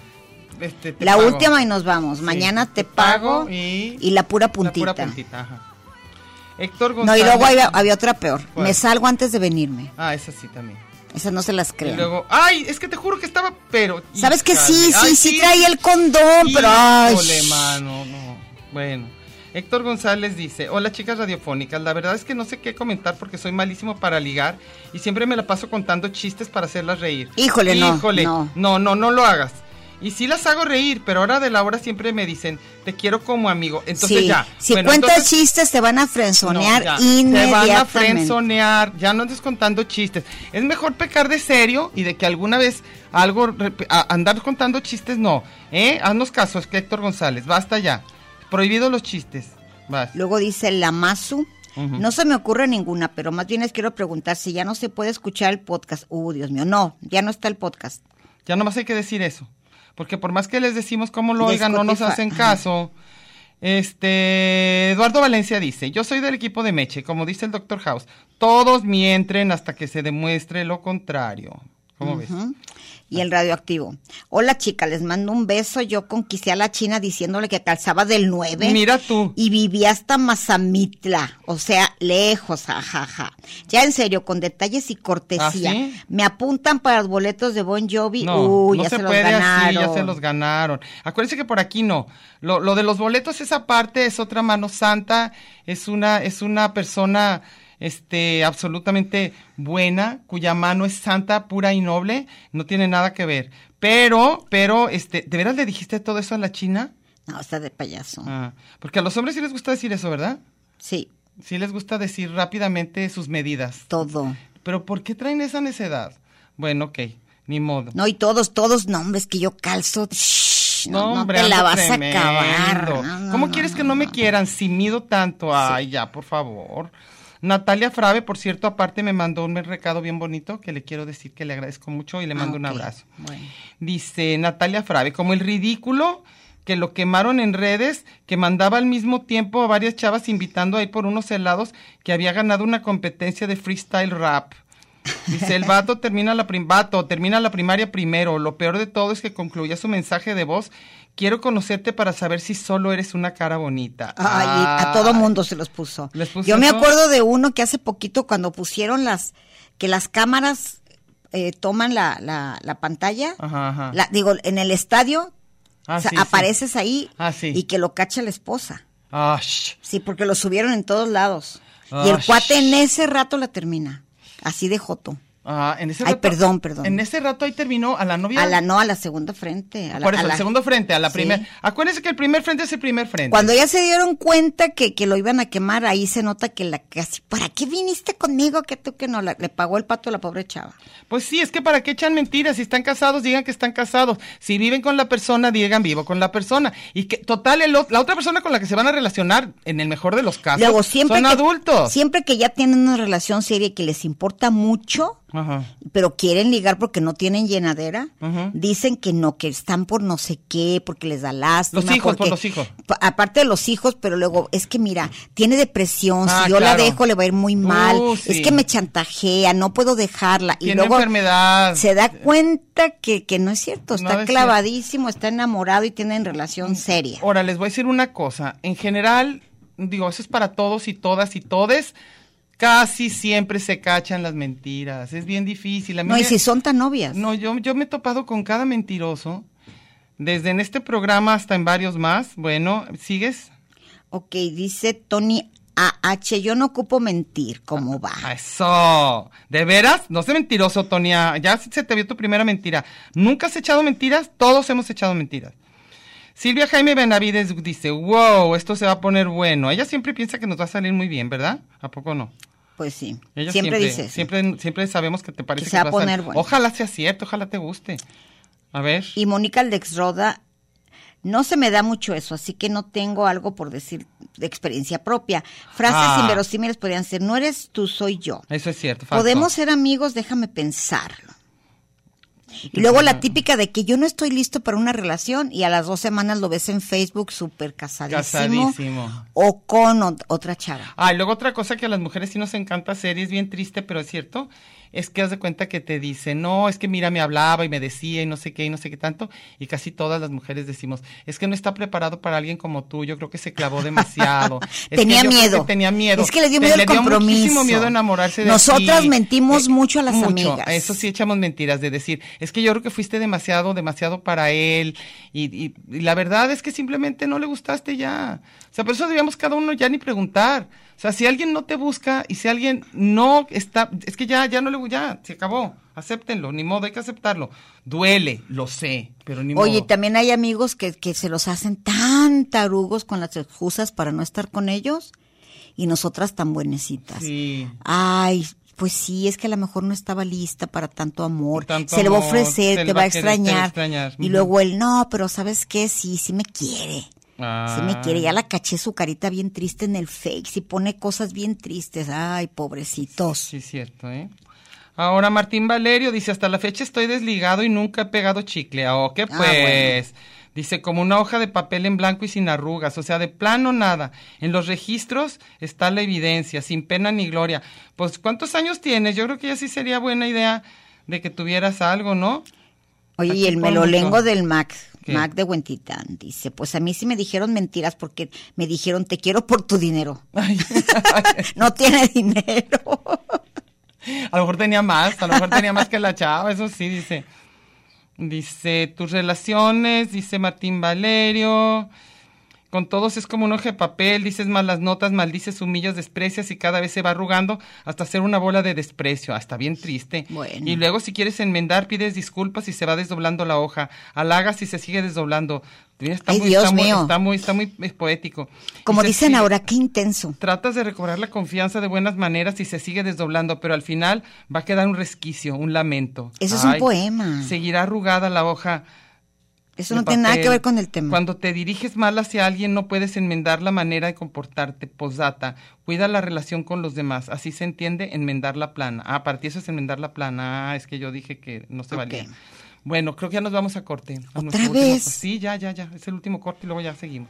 S1: Este, te
S2: La
S1: pago.
S2: última y nos vamos.
S1: Sí,
S2: Mañana te pago
S1: y,
S2: y la pura puntita.
S1: La pura puntita, ajá. Héctor
S2: No,
S1: González.
S2: y luego había, había otra peor.
S1: ¿Cuál?
S2: Me salgo antes de venirme.
S1: Ah, esa sí también.
S2: Esas no se las
S1: Y
S2: creo.
S1: luego, ay, es que te juro que estaba, pero...
S2: ¿Sabes que sí, sí,
S1: ay,
S2: sí traía el condón, pero ay.
S1: Híjole, mano, no. Bueno. Héctor González dice, hola chicas radiofónicas, la verdad es que no sé qué comentar porque soy malísimo para ligar y siempre me la paso contando chistes para hacerlas reír.
S2: Híjole, no,
S1: Híjole,
S2: no.
S1: no, no, no lo hagas. Y sí las hago reír, pero ahora de la hora siempre me dicen, te quiero como amigo. Entonces
S2: sí,
S1: ya.
S2: si
S1: bueno,
S2: cuentas
S1: entonces-
S2: chistes te van a
S1: no,
S2: frenzonear
S1: ya,
S2: inmediatamente.
S1: Te van a frenzonear, ya no andes contando chistes. Es mejor pecar de serio y de que alguna vez algo, a- andar contando chistes, no. ¿Eh? Haznos caso, es que Héctor González, basta ya. Prohibido los chistes. Vas.
S2: Luego dice Lamazu. No se me ocurre ninguna, pero más bien les quiero preguntar si ya no se puede escuchar el podcast. Uh, Dios mío, no, ya no está el podcast.
S1: Ya nomás hay que decir eso. Porque por más que les decimos cómo lo oigan, no nos hacen caso. Este, Eduardo Valencia dice, yo soy del equipo de Meche, como dice el Doctor House, todos mienten hasta que se demuestre lo contrario. ¿Cómo ves?
S2: Y el radioactivo. Hola chica, les mando un beso. Yo conquisté a la china diciéndole que calzaba del 9.
S1: Mira tú.
S2: Y vivía hasta Mazamitla, o sea, lejos, jajaja. Ya en serio, con detalles y cortesía.
S1: ¿Ah, sí?
S2: Me apuntan para los boletos de Bon Jovi.
S1: No,
S2: Uy,
S1: no
S2: ya
S1: se,
S2: se, los
S1: puede
S2: ganaron.
S1: así, ya se los ganaron. Acuérdense que por aquí no. Lo, lo de los boletos, esa parte es otra mano santa, es una, es una persona este absolutamente buena, cuya mano es santa, pura y noble, no tiene nada que ver. Pero, pero, este, ¿de veras le dijiste todo eso a la China?
S2: No, está de payaso.
S1: Ah, porque a los hombres sí les gusta decir eso, ¿verdad?
S2: Sí,
S1: Sí les gusta decir rápidamente sus medidas.
S2: todo.
S1: Pero ¿por qué traen esa necedad? Bueno, ok, ni modo.
S2: No, y todos, todos nombres que yo calzo. shh, no, no
S1: hombre,
S2: te la vas
S1: tremendo.
S2: a acabar. No, no,
S1: ¿Cómo
S2: no,
S1: quieres que
S2: no,
S1: no me
S2: no.
S1: quieran si mido tanto? Ay, ya, por favor. Natalia Frave, por cierto, aparte me mandó un recado bien bonito que le quiero decir que le agradezco mucho y le
S2: Ah,
S1: mando un abrazo.
S2: Bueno.
S1: Dice Natalia Frave, como el ridículo que lo quemaron en redes, que mandaba al mismo tiempo a varias chavas invitando a ir por unos helados que había ganado una competencia de freestyle rap. Dice, el vato termina la, prim- vato, termina la primaria primero. Lo peor de todo es que concluía su mensaje de voz. Quiero conocerte para saber si solo eres una cara bonita.
S2: Ay, a todo mundo se los puso.
S1: ¿Les puso
S2: Yo me
S1: eso?
S2: acuerdo de uno que hace poquito cuando pusieron las que las cámaras eh, toman la, la, la pantalla,
S1: Ajá, ajá.
S2: la- digo, en el estadio
S1: Ah,
S2: o sea,
S1: sí, sí.
S2: apareces ahí
S1: Ah, sí.
S2: y que lo cacha la esposa. Sí, porque lo subieron en todos lados. y el cuate en ese rato la termina. Así de joto.
S1: Ah, en ese
S2: Ay,
S1: rato-
S2: perdón, perdón.
S1: En ese rato ahí terminó a la novia.
S2: A la no, a la segunda frente. A la,
S1: Por eso,
S2: a la-
S1: el segundo frente, a la
S2: Sí.
S1: primera. Acuérdense que el primer frente es el primer frente.
S2: Cuando ya se dieron cuenta que, que lo iban a quemar, ahí se nota que la casi, ¿para qué viniste conmigo? Que tú que no, La- le pagó el pato a la pobre chava.
S1: Pues sí, es que para qué echan mentiras. Si están casados, digan que están casados. Si viven con la persona, digan vivo con la persona. Y que, total, el la otra persona con la que se van a relacionar, en el mejor de los casos,
S2: Luego, siempre
S1: son
S2: que,
S1: adultos.
S2: Siempre que ya tienen una relación seria y que les importa mucho,
S1: Ajá.
S2: pero quieren ligar porque no tienen llenadera,
S1: Ujú.
S2: dicen que no, que están por no sé qué, porque les da lástima.
S1: Los hijos, por
S2: porque-
S1: los hijos.
S2: pa- Aparte de los hijos, pero luego, es que mira, tiene depresión,
S1: Ah,
S2: si yo la dejo le va a ir muy mal,
S1: Uh,
S2: es que me chantajea, no puedo dejarla. y
S1: Tiene
S2: luego
S1: enfermedad.
S2: se da cuenta que, que no es cierto, está
S1: es
S2: clavadísimo, está enamorado y tienen relación seria.
S1: Ahora, les voy a decir una cosa. En general, digo, eso es para todos y todas y todes. Casi siempre se cachan las mentiras. Es bien difícil. A mí
S2: No, y si son tan novias.
S1: No, yo, yo me he topado con cada mentiroso. Desde en este programa hasta en varios más. Bueno, ¿sigues?
S2: Ok, dice Tony AH, yo no ocupo mentir, ¿cómo va? [LAUGHS]
S1: Eso. ¿De veras? No sé mentiroso, Tonia. Ya se te vio tu primera mentira. ¿Nunca has echado mentiras? Todos hemos echado mentiras. Silvia Jaime Benavides dice, wow, esto se va a poner bueno. Ella siempre piensa que nos va a salir muy bien, ¿verdad? ¿A poco no?
S2: Pues sí,
S1: Ella
S2: siempre, dice eso.
S1: Siempre, siempre sabemos que te parece
S2: Que se va a poner bueno.
S1: Ojalá sea cierto, ojalá te guste. A ver.
S2: Y Mónica Aldexroda, no se me da mucho eso, así que no tengo algo por decir de experiencia propia. Frases
S1: Ah.
S2: inverosímiles podrían ser, no eres tú, soy yo.
S1: Eso es cierto. falso.
S2: Podemos ser amigos, déjame pensarlo. Y luego la típica de que yo no estoy listo para una relación y a las dos semanas lo ves en Facebook súper casadísimo,
S1: Casadísimo.
S2: o con ot- otra chava.
S1: Ah, y luego otra cosa que a las mujeres sí nos encanta hacer y es bien triste, pero es cierto, es que haz de cuenta que te dice, no, es que mira, me hablaba y me decía y no sé qué y no sé qué tanto, y casi todas las mujeres decimos, es que no está preparado para alguien como tú, yo creo que se clavó demasiado. [LAUGHS] Es que
S2: tenía
S1: creo
S2: miedo.
S1: que tenía miedo.
S2: Es que le dio miedo el
S1: muchísimo
S2: compromiso.
S1: miedo enamorarse de
S2: Nosotras
S1: ti.
S2: mentimos mucho a las
S1: mucho.
S2: amigas.
S1: Eso sí echamos mentiras de decir, es que yo creo que fuiste demasiado, demasiado para él, y, y- y la verdad es que simplemente no le gustaste ya. O sea, por eso debíamos cada uno ya ni preguntar. O sea, si alguien no te busca y si alguien no está, es que ya, ya no le ya, se acabó. Acéptenlo, ni modo, hay que aceptarlo. Duele, lo sé, pero ni modo.
S2: Oye, también hay amigos que, que se los hacen tan tarugos con las excusas para no estar con ellos y nosotras tan buenecitas.
S1: Sí.
S2: Ay, pues sí, es que a lo mejor no estaba lista para tanto amor.
S1: Tanto
S2: se le va a ofrecer, te va a
S1: va
S2: extrañar.
S1: extrañar.
S2: Y luego él, no, pero ¿sabes qué? Sí, sí me quiere.
S1: Ah.
S2: Sí me quiere. Ya la caché su carita bien triste en el Face y pone cosas bien tristes. Ay, pobrecitos.
S1: Sí, cierto, ¿eh? Ahora Martín Valerio dice, hasta la fecha estoy desligado y nunca he pegado chicle. Ah, ¿qué
S2: Ah,
S1: pues? Dice, como una hoja de papel en blanco y sin arrugas, o sea, de plano nada. En los registros está la evidencia, sin pena ni gloria. Pues, ¿cuántos años tienes? Yo creo que ya sí sería buena idea de que tuvieras algo, ¿no?
S2: Oye,
S1: Aquí
S2: y el melolengo del Mac,
S1: ¿Qué?
S2: Mac de Huentitán, dice, pues a mí sí me dijeron mentiras porque me dijeron te quiero por tu dinero. [LAUGHS] [LAUGHS]
S1: Ay,
S2: No tiene dinero. [LAUGHS]
S1: a lo mejor tenía más, a lo mejor tenía más que la chava, eso sí, dice. Dice, tus relaciones, dice Martín Valerio. Con todos es como un hoja de papel, dices malas notas, maldices, humillas, desprecias y cada vez se va arrugando hasta hacer una bola de desprecio. Hasta bien triste.
S2: Bueno.
S1: Y luego si quieres enmendar, pides disculpas y se va desdoblando la hoja. Halagas y se sigue desdoblando. Mira, Está
S2: Ay,
S1: muy,
S2: Dios
S1: está muy-
S2: mío.
S1: está muy, está muy eh, poético.
S2: Como
S1: Dice,
S2: dicen ahora, qué intenso.
S1: Tratas de recobrar la confianza de buenas maneras y se sigue desdoblando, pero al final va a quedar un resquicio, un lamento.
S2: Eso es un poema.
S1: Seguirá arrugada la hoja.
S2: Eso no tiene nada que ver con el tema.
S1: Cuando te diriges mal hacia alguien, no puedes enmendar la manera de comportarte. Posdata. Cuida la relación con los demás. Así se entiende enmendar la plana. Ah, para ti eso es enmendar la plana. Ah, es que yo dije que no se valía. Bueno, creo que ya nos vamos a corte. a
S2: ¿Otra
S1: último
S2: vez?
S1: corte. Sí, ya, ya, ya. Es el último corte y luego ya seguimos.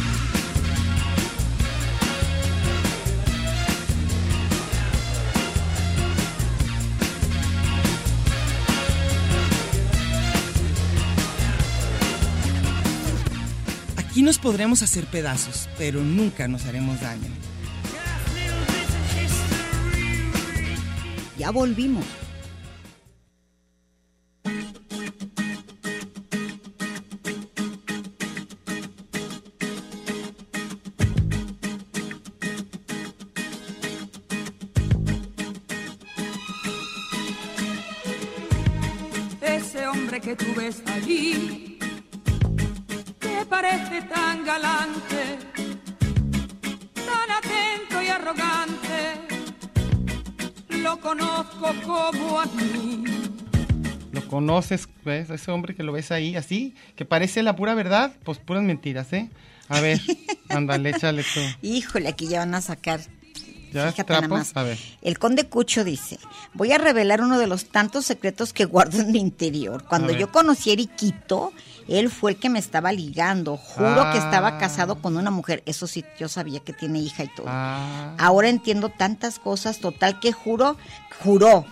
S7: Aquí nos podremos hacer pedazos, pero nunca nos haremos daño.
S2: Ya volvimos.
S8: Ese hombre que tú ves allí galante, tan atento y arrogante, lo conozco como a mí.
S1: ¿Lo conoces? ¿Ves? Ese hombre que lo ves ahí, así, que parece la pura verdad, pues puras mentiras, ¿eh? A ver, [LAUGHS] ándale, échale tú.
S2: Híjole, aquí ya van a sacar.
S1: ¿Ya
S2: Fíjate nada más.
S1: A ver.
S2: El conde Cucho dice, voy a revelar uno de los tantos secretos que guardo en mi interior. Cuando yo conocí a Eriquito, él fue el que me estaba ligando. Juro que
S1: Ah.
S2: estaba casado con una mujer. Eso sí, yo sabía que tiene hija y todo.
S1: Ah,
S2: Ahora entiendo tantas cosas, total que juro, juró,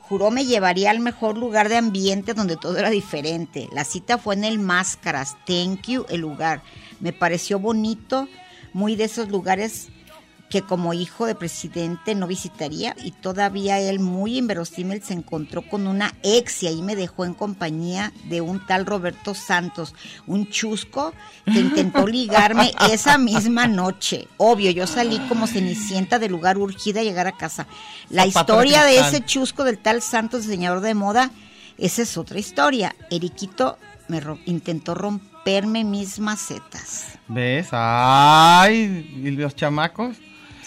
S2: juró me llevaría al mejor lugar de ambiente donde todo era diferente. La cita fue en el Máscaras, thank you, el lugar. Me pareció bonito, muy de esos lugares que como hijo de presidente no visitaría y todavía él muy inverosímil se encontró con una ex y ahí me dejó en compañía de un tal Roberto Santos, un chusco que intentó [LAUGHS] ligarme esa misma noche. Obvio, yo salí como cenicienta del lugar urgida a llegar a casa. La historia de ese chusco del tal Santos, diseñador de moda, esa es otra historia. Eriquito me intentó romperme mis macetas.
S1: ¿Ves? Ay, ¿y los chamacos?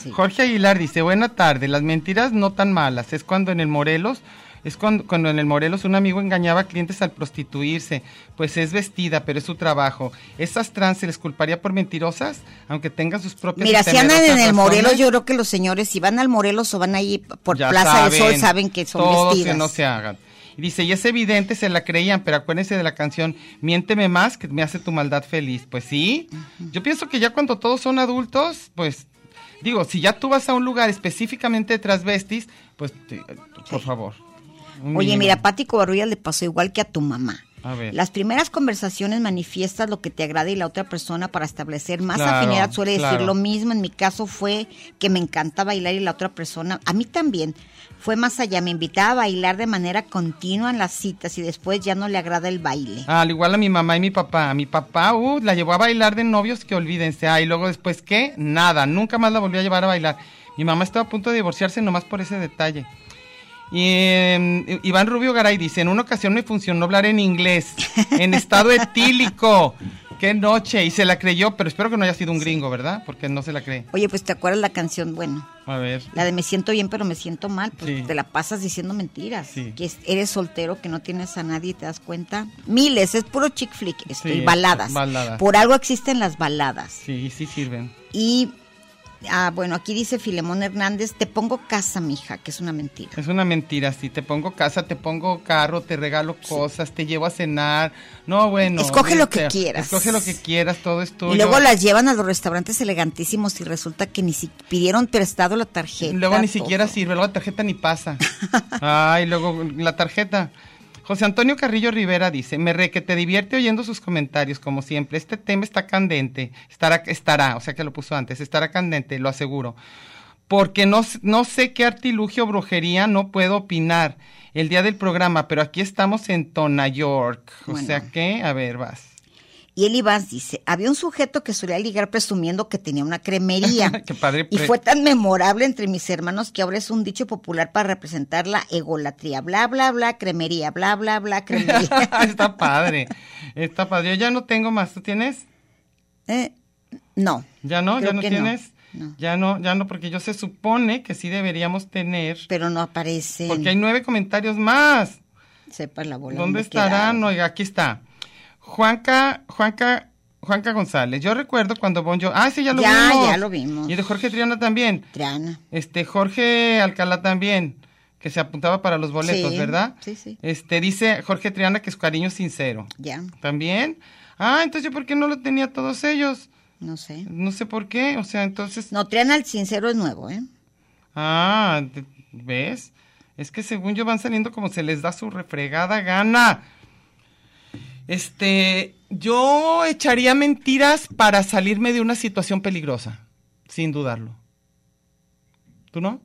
S2: Sí.
S1: Jorge Aguilar dice, buena tarde, las mentiras no tan malas, es cuando en el Morelos, es cuando, cuando en el Morelos un amigo engañaba a clientes al prostituirse, pues es vestida, pero es su trabajo. ¿Esas trans se les culparía por mentirosas, aunque tengan sus propias
S2: Mira, si andan en el Morelos,
S1: razones?
S2: yo creo que los señores, si van al Morelos o van ahí por
S1: Ya
S2: Plaza del Sol,
S1: saben,
S2: saben que son
S1: todos
S2: vestidas.
S1: que no se hagan. Y dice, y es evidente, se la creían, pero acuérdense de la canción, miénteme más que me hace tu maldad feliz. Pues sí, yo pienso que ya cuando todos son adultos, pues, digo, si ya tú vas a un lugar específicamente de transvestis, pues, te- por favor.
S2: Oye, mira, a Pati Covarrubias le pasó igual que a tu mamá.
S1: A ver.
S2: Las primeras conversaciones manifiestas lo que te agrada y la otra persona para establecer más
S1: Claro,
S2: afinidad suele decir lo mismo. En mi caso fue que me encanta bailar y la otra persona, a mí también, fue más allá. Me invitaba a bailar de manera continua en las citas y después ya no le agrada el baile.
S1: Al igual a mi mamá y mi papá. A mi papá, uh, la llevó a bailar de novios que olvídense. Ah, y luego después, ¿qué? Nada, nunca más la volvió a llevar a bailar. Mi mamá estaba a punto de divorciarse nomás por ese detalle. Y eh, Iván Rubio Garay dice, en una ocasión me funcionó hablar en inglés, en estado [LAUGHS] etílico. Qué noche. Y se la creyó, pero espero que no haya sido un gringo, ¿verdad? Porque no se la cree.
S2: Oye, pues te acuerdas la canción, bueno,
S1: A ver.
S2: la de me siento bien pero me siento mal, pues
S1: Sí.
S2: te la pasas diciendo mentiras.
S1: Sí.
S2: Que es- eres soltero, que no tienes a nadie, ¿te das cuenta? Miles, es puro chick flick,
S1: Sí,
S2: y baladas.
S1: baladas.
S2: Por algo existen las baladas.
S1: Sí, sí sirven.
S2: Y, ah, bueno, aquí dice Filemón Hernández, te pongo casa, mija, que es una mentira.
S1: Es una mentira, si te pongo casa, te pongo carro, te regalo cosas, te llevo a cenar. No, bueno.
S2: Escoge lo que quieras.
S1: Escoge lo que quieras, todo es tuyo.
S2: Y luego las llevan a los restaurantes elegantísimos y resulta que ni si pidieron prestado la tarjeta.
S1: Luego ni
S2: todo.
S1: siquiera sirve, luego la tarjeta ni pasa. [LAUGHS] Ay, luego la tarjeta. José Antonio Carrillo Rivera dice, me re que te divierte oyendo sus comentarios, como siempre. Este tema está candente, estará, estará, o sea que lo puso antes, estará candente, lo aseguro. Porque no, no sé qué artilugio o brujería no puedo opinar el día del programa, pero aquí estamos en Tona York. O sea que, a ver, vas.
S2: Y Eli Vance dice, había un sujeto que solía ligar presumiendo que tenía una cremería. [LAUGHS]
S1: Qué padre.
S2: Y
S1: pre-
S2: fue tan memorable entre mis hermanos que ahora es un dicho popular para representar la egolatría. Bla, bla, bla, cremería, bla, bla, bla, cremería. [LAUGHS]
S1: está padre, está padre. Yo ya no tengo más, ¿tú tienes?
S2: Eh, no.
S1: ¿Ya no? ¿Ya no, tienes?
S2: no.
S1: Ya no, ya no, porque yo se supone que sí deberíamos tener,
S2: Pero no aparece.
S1: porque hay nueve comentarios más.
S2: Sepa la bola.
S1: ¿Dónde estarán? Oiga, aquí está. Juanca, Juanca, Juanca González. Yo recuerdo cuando Bon Jovi- Ah, sí, ya lo
S2: Ya,
S1: vimos.
S2: ya lo vimos.
S1: Y de Jorge Triana también.
S2: Triana.
S1: Este, Jorge Alcalá también, que se apuntaba para los boletos,
S2: Sí,
S1: ¿verdad?
S2: sí, sí.
S1: Este, dice Jorge Triana que su cariño es sincero.
S2: Ya,
S1: ¿También? Ah, entonces yo por qué no lo tenía todos ellos?
S2: no sé.
S1: No sé por qué, o sea, entonces...
S2: No, Triana el sincero es nuevo, ¿eh?
S1: Ah, ¿ves? Es que según yo van saliendo como se les da su refregada gana. Este, yo echaría mentiras para salirme de una situación peligrosa, sin dudarlo. ¿Tú no?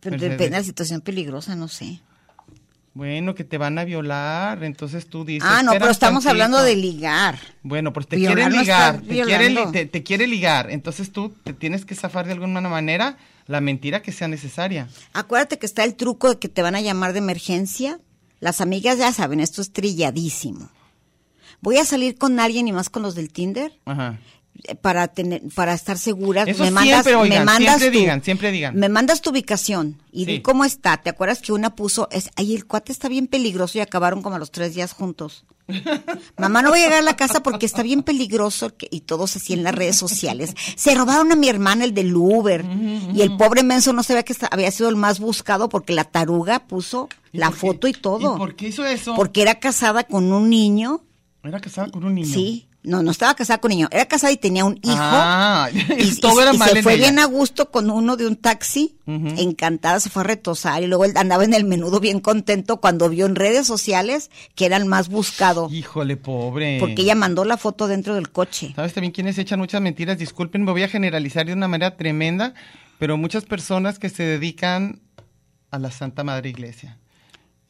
S2: Pero depende de la situación peligrosa, no sé.
S1: Bueno, que te van a violar, entonces tú dices.
S2: ah, no,
S1: "Espera
S2: pero estamos
S1: tantito".
S2: hablando de ligar.
S1: Bueno, pues te
S2: Violar
S1: quiere
S2: no
S1: ligar, te quiere, li-
S2: violando.
S1: te, te quiere ligar, entonces tú te tienes que zafar de alguna manera la mentira que sea necesaria.
S2: Acuérdate que está el truco de que te van a llamar de emergencia Las amigas ya saben, esto es trilladísimo. Voy a salir con alguien y más con los del Tinder
S1: Ajá.
S2: Para tener para estar seguras.
S1: Eso
S2: me mandas,
S1: siempre, oigan,
S2: me mandas
S1: siempre
S2: tu-
S1: digan, siempre digan.
S2: Me mandas tu ubicación y
S1: Sí.
S2: di cómo está. ¿Te acuerdas que una puso, es, ay, el cuate está bien peligroso y acabaron como a los tres días juntos? [LAUGHS] Mamá, no voy a llegar a la casa porque está bien peligroso que- y todos así en las redes sociales. Se robaron a mi hermana el del Uber y el pobre menso no sabía que había sido el más buscado porque la taruga puso
S1: ¿Y
S2: la
S1: qué?
S2: foto y todo.
S1: ¿Y por qué hizo eso?
S2: Porque era casada con un niño.
S1: Era casada con un niño.
S2: Sí, no, no estaba casada con niño. Era casada y tenía un hijo.
S1: Ah,
S2: y, [LAUGHS]
S1: todo
S2: y-
S1: era
S2: y
S1: mal
S2: se fue
S1: ella.
S2: bien a gusto con uno de un taxi, encantada, se fue a retosar y luego él andaba en el menudo bien contento cuando vio en redes sociales que era el más buscado,
S1: Híjole, pobre.
S2: porque ella mandó la foto dentro del coche.
S1: ¿Sabes también quiénes echan muchas mentiras? Disculpen, me voy a generalizar de una manera tremenda, pero muchas personas que se dedican a la Santa Madre Iglesia.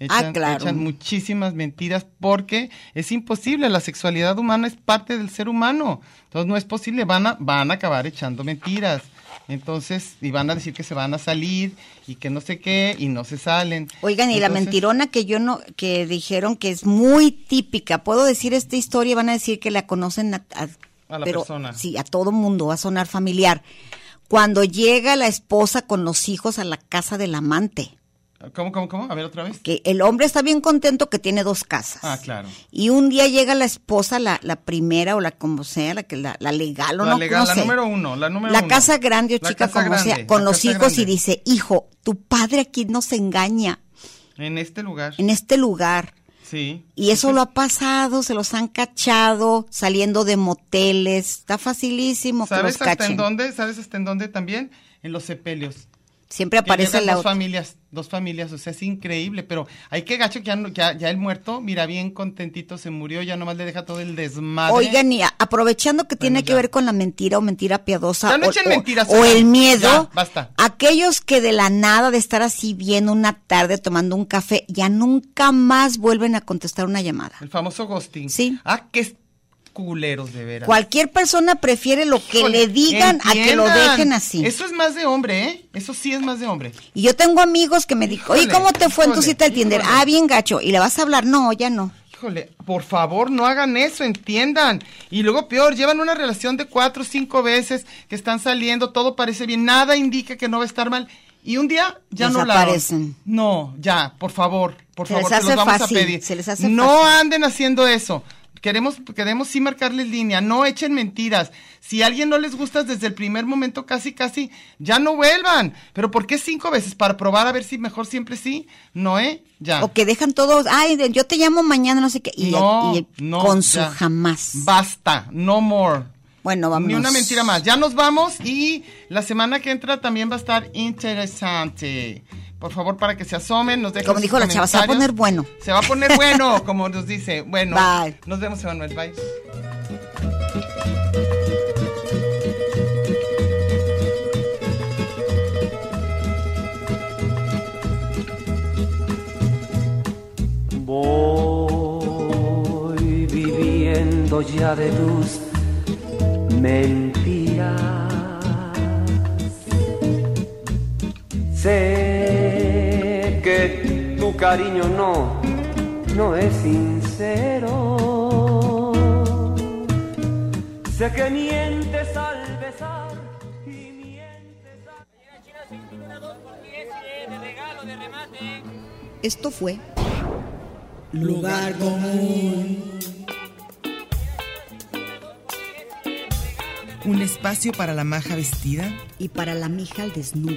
S1: Echan,
S2: Ah, claro.
S1: echan muchísimas mentiras porque es imposible, la sexualidad humana es parte del ser humano. Entonces no es posible, van a, van a acabar echando mentiras. Entonces, y van a decir que se van a salir y que no sé qué, y no se salen.
S2: Oigan, y la mentirona que yo no, que dijeron que es muy típica, puedo decir esta historia, y van a decir que la conocen a, a-
S1: A la
S2: pero
S1: persona.
S2: sí, a todo mundo, va a sonar familiar. Cuando llega la esposa con los hijos a la casa del amante,
S1: ¿Cómo, cómo, cómo? A ver otra vez.
S2: que el hombre está bien contento que tiene dos casas.
S1: Ah, claro.
S2: Y un día llega la esposa, la, la primera o la como sea, la que la, la legal o
S1: La
S2: no,
S1: legal,
S2: no
S1: la
S2: sé.
S1: número uno, la número
S2: La
S1: uno.
S2: casa grande o chica como sea, con los hijos y dice, hijo, tu padre aquí nos engaña
S1: En este lugar.
S2: en este lugar.
S1: Sí.
S2: Y eso lo ha pasado, se los han cachado saliendo de moteles. Está facilísimo que los
S1: ¿Sabes hasta en dónde? ¿Sabes hasta en dónde también? En los sepelios.
S2: Siempre
S1: Que
S2: aparece la
S1: dos
S2: otra.
S1: familias, dos familias, o sea, es increíble, pero hay que gacho que ya, ya, ya el muerto, mira, bien contentito se murió, ya nomás le deja todo el desmadre.
S2: Oigan, y aprovechando que tiene que ver con la mentira o mentira piadosa
S1: no
S2: o,
S1: mentiras,
S2: o el miedo,
S1: basta.
S2: aquellos que de la nada de estar así bien una tarde tomando un café, ya nunca más vuelven a contestar una llamada.
S1: El famoso ghosting.
S2: Sí.
S1: Ah, qué culeros de veras.
S2: Cualquier persona prefiere lo que
S1: Híjole,
S2: le digan a que lo dejen así.
S1: Eso es más de hombre, ¿eh? Eso sí es más de hombre.
S2: Y yo tengo amigos que me dicen, oye,
S1: Híjole,
S2: ¿cómo te fue en tu
S1: híjole,
S2: cita al Tinder?
S1: híjole.
S2: Ah, bien gacho. ¿Y le vas a hablar? No, ya no.
S1: Híjole, por favor, no hagan eso, entiendan. Y luego peor, llevan una relación de cuatro o cinco veces que están saliendo, todo parece bien, nada indica que no va a estar mal. Y un día ya no la. No, ya, por favor, por
S2: Se
S1: favor,
S2: les
S1: se los
S2: hace
S1: vamos
S2: fácil,
S1: a pedir.
S2: se les hace
S1: no
S2: fácil.
S1: anden haciendo eso. Queremos, queremos sí marcarles línea, no echen mentiras. Si a alguien no les gusta desde el primer momento, casi, casi, ya no vuelvan. Pero ¿por qué cinco veces? Para probar a ver si mejor siempre sí. No, ¿eh? Ya.
S2: O que dejan todos, ay, yo te llamo mañana, no sé qué. Y,
S1: No,
S2: y
S1: no,
S2: con su
S1: ya.
S2: jamás.
S1: Basta, no more.
S2: Bueno, vamos.
S1: Ni una mentira más. Ya nos vamos y la semana que entra también va a estar interesante. Por favor, para que se asomen, nos dejen
S2: Como dijo la chava, se va a poner bueno.
S1: Se va a poner bueno, [LAUGHS] como nos dice. Bueno,
S2: Bye.
S1: nos vemos, Emanuel. Bye.
S3: Voy viviendo ya de tus mentiras. Sé que tu cariño no, no es sincero. Sé que mientes al besar y mientes al...
S2: Esto fue
S7: Lugar común. Un espacio para la maja vestida.
S2: y para la mija al desnudo.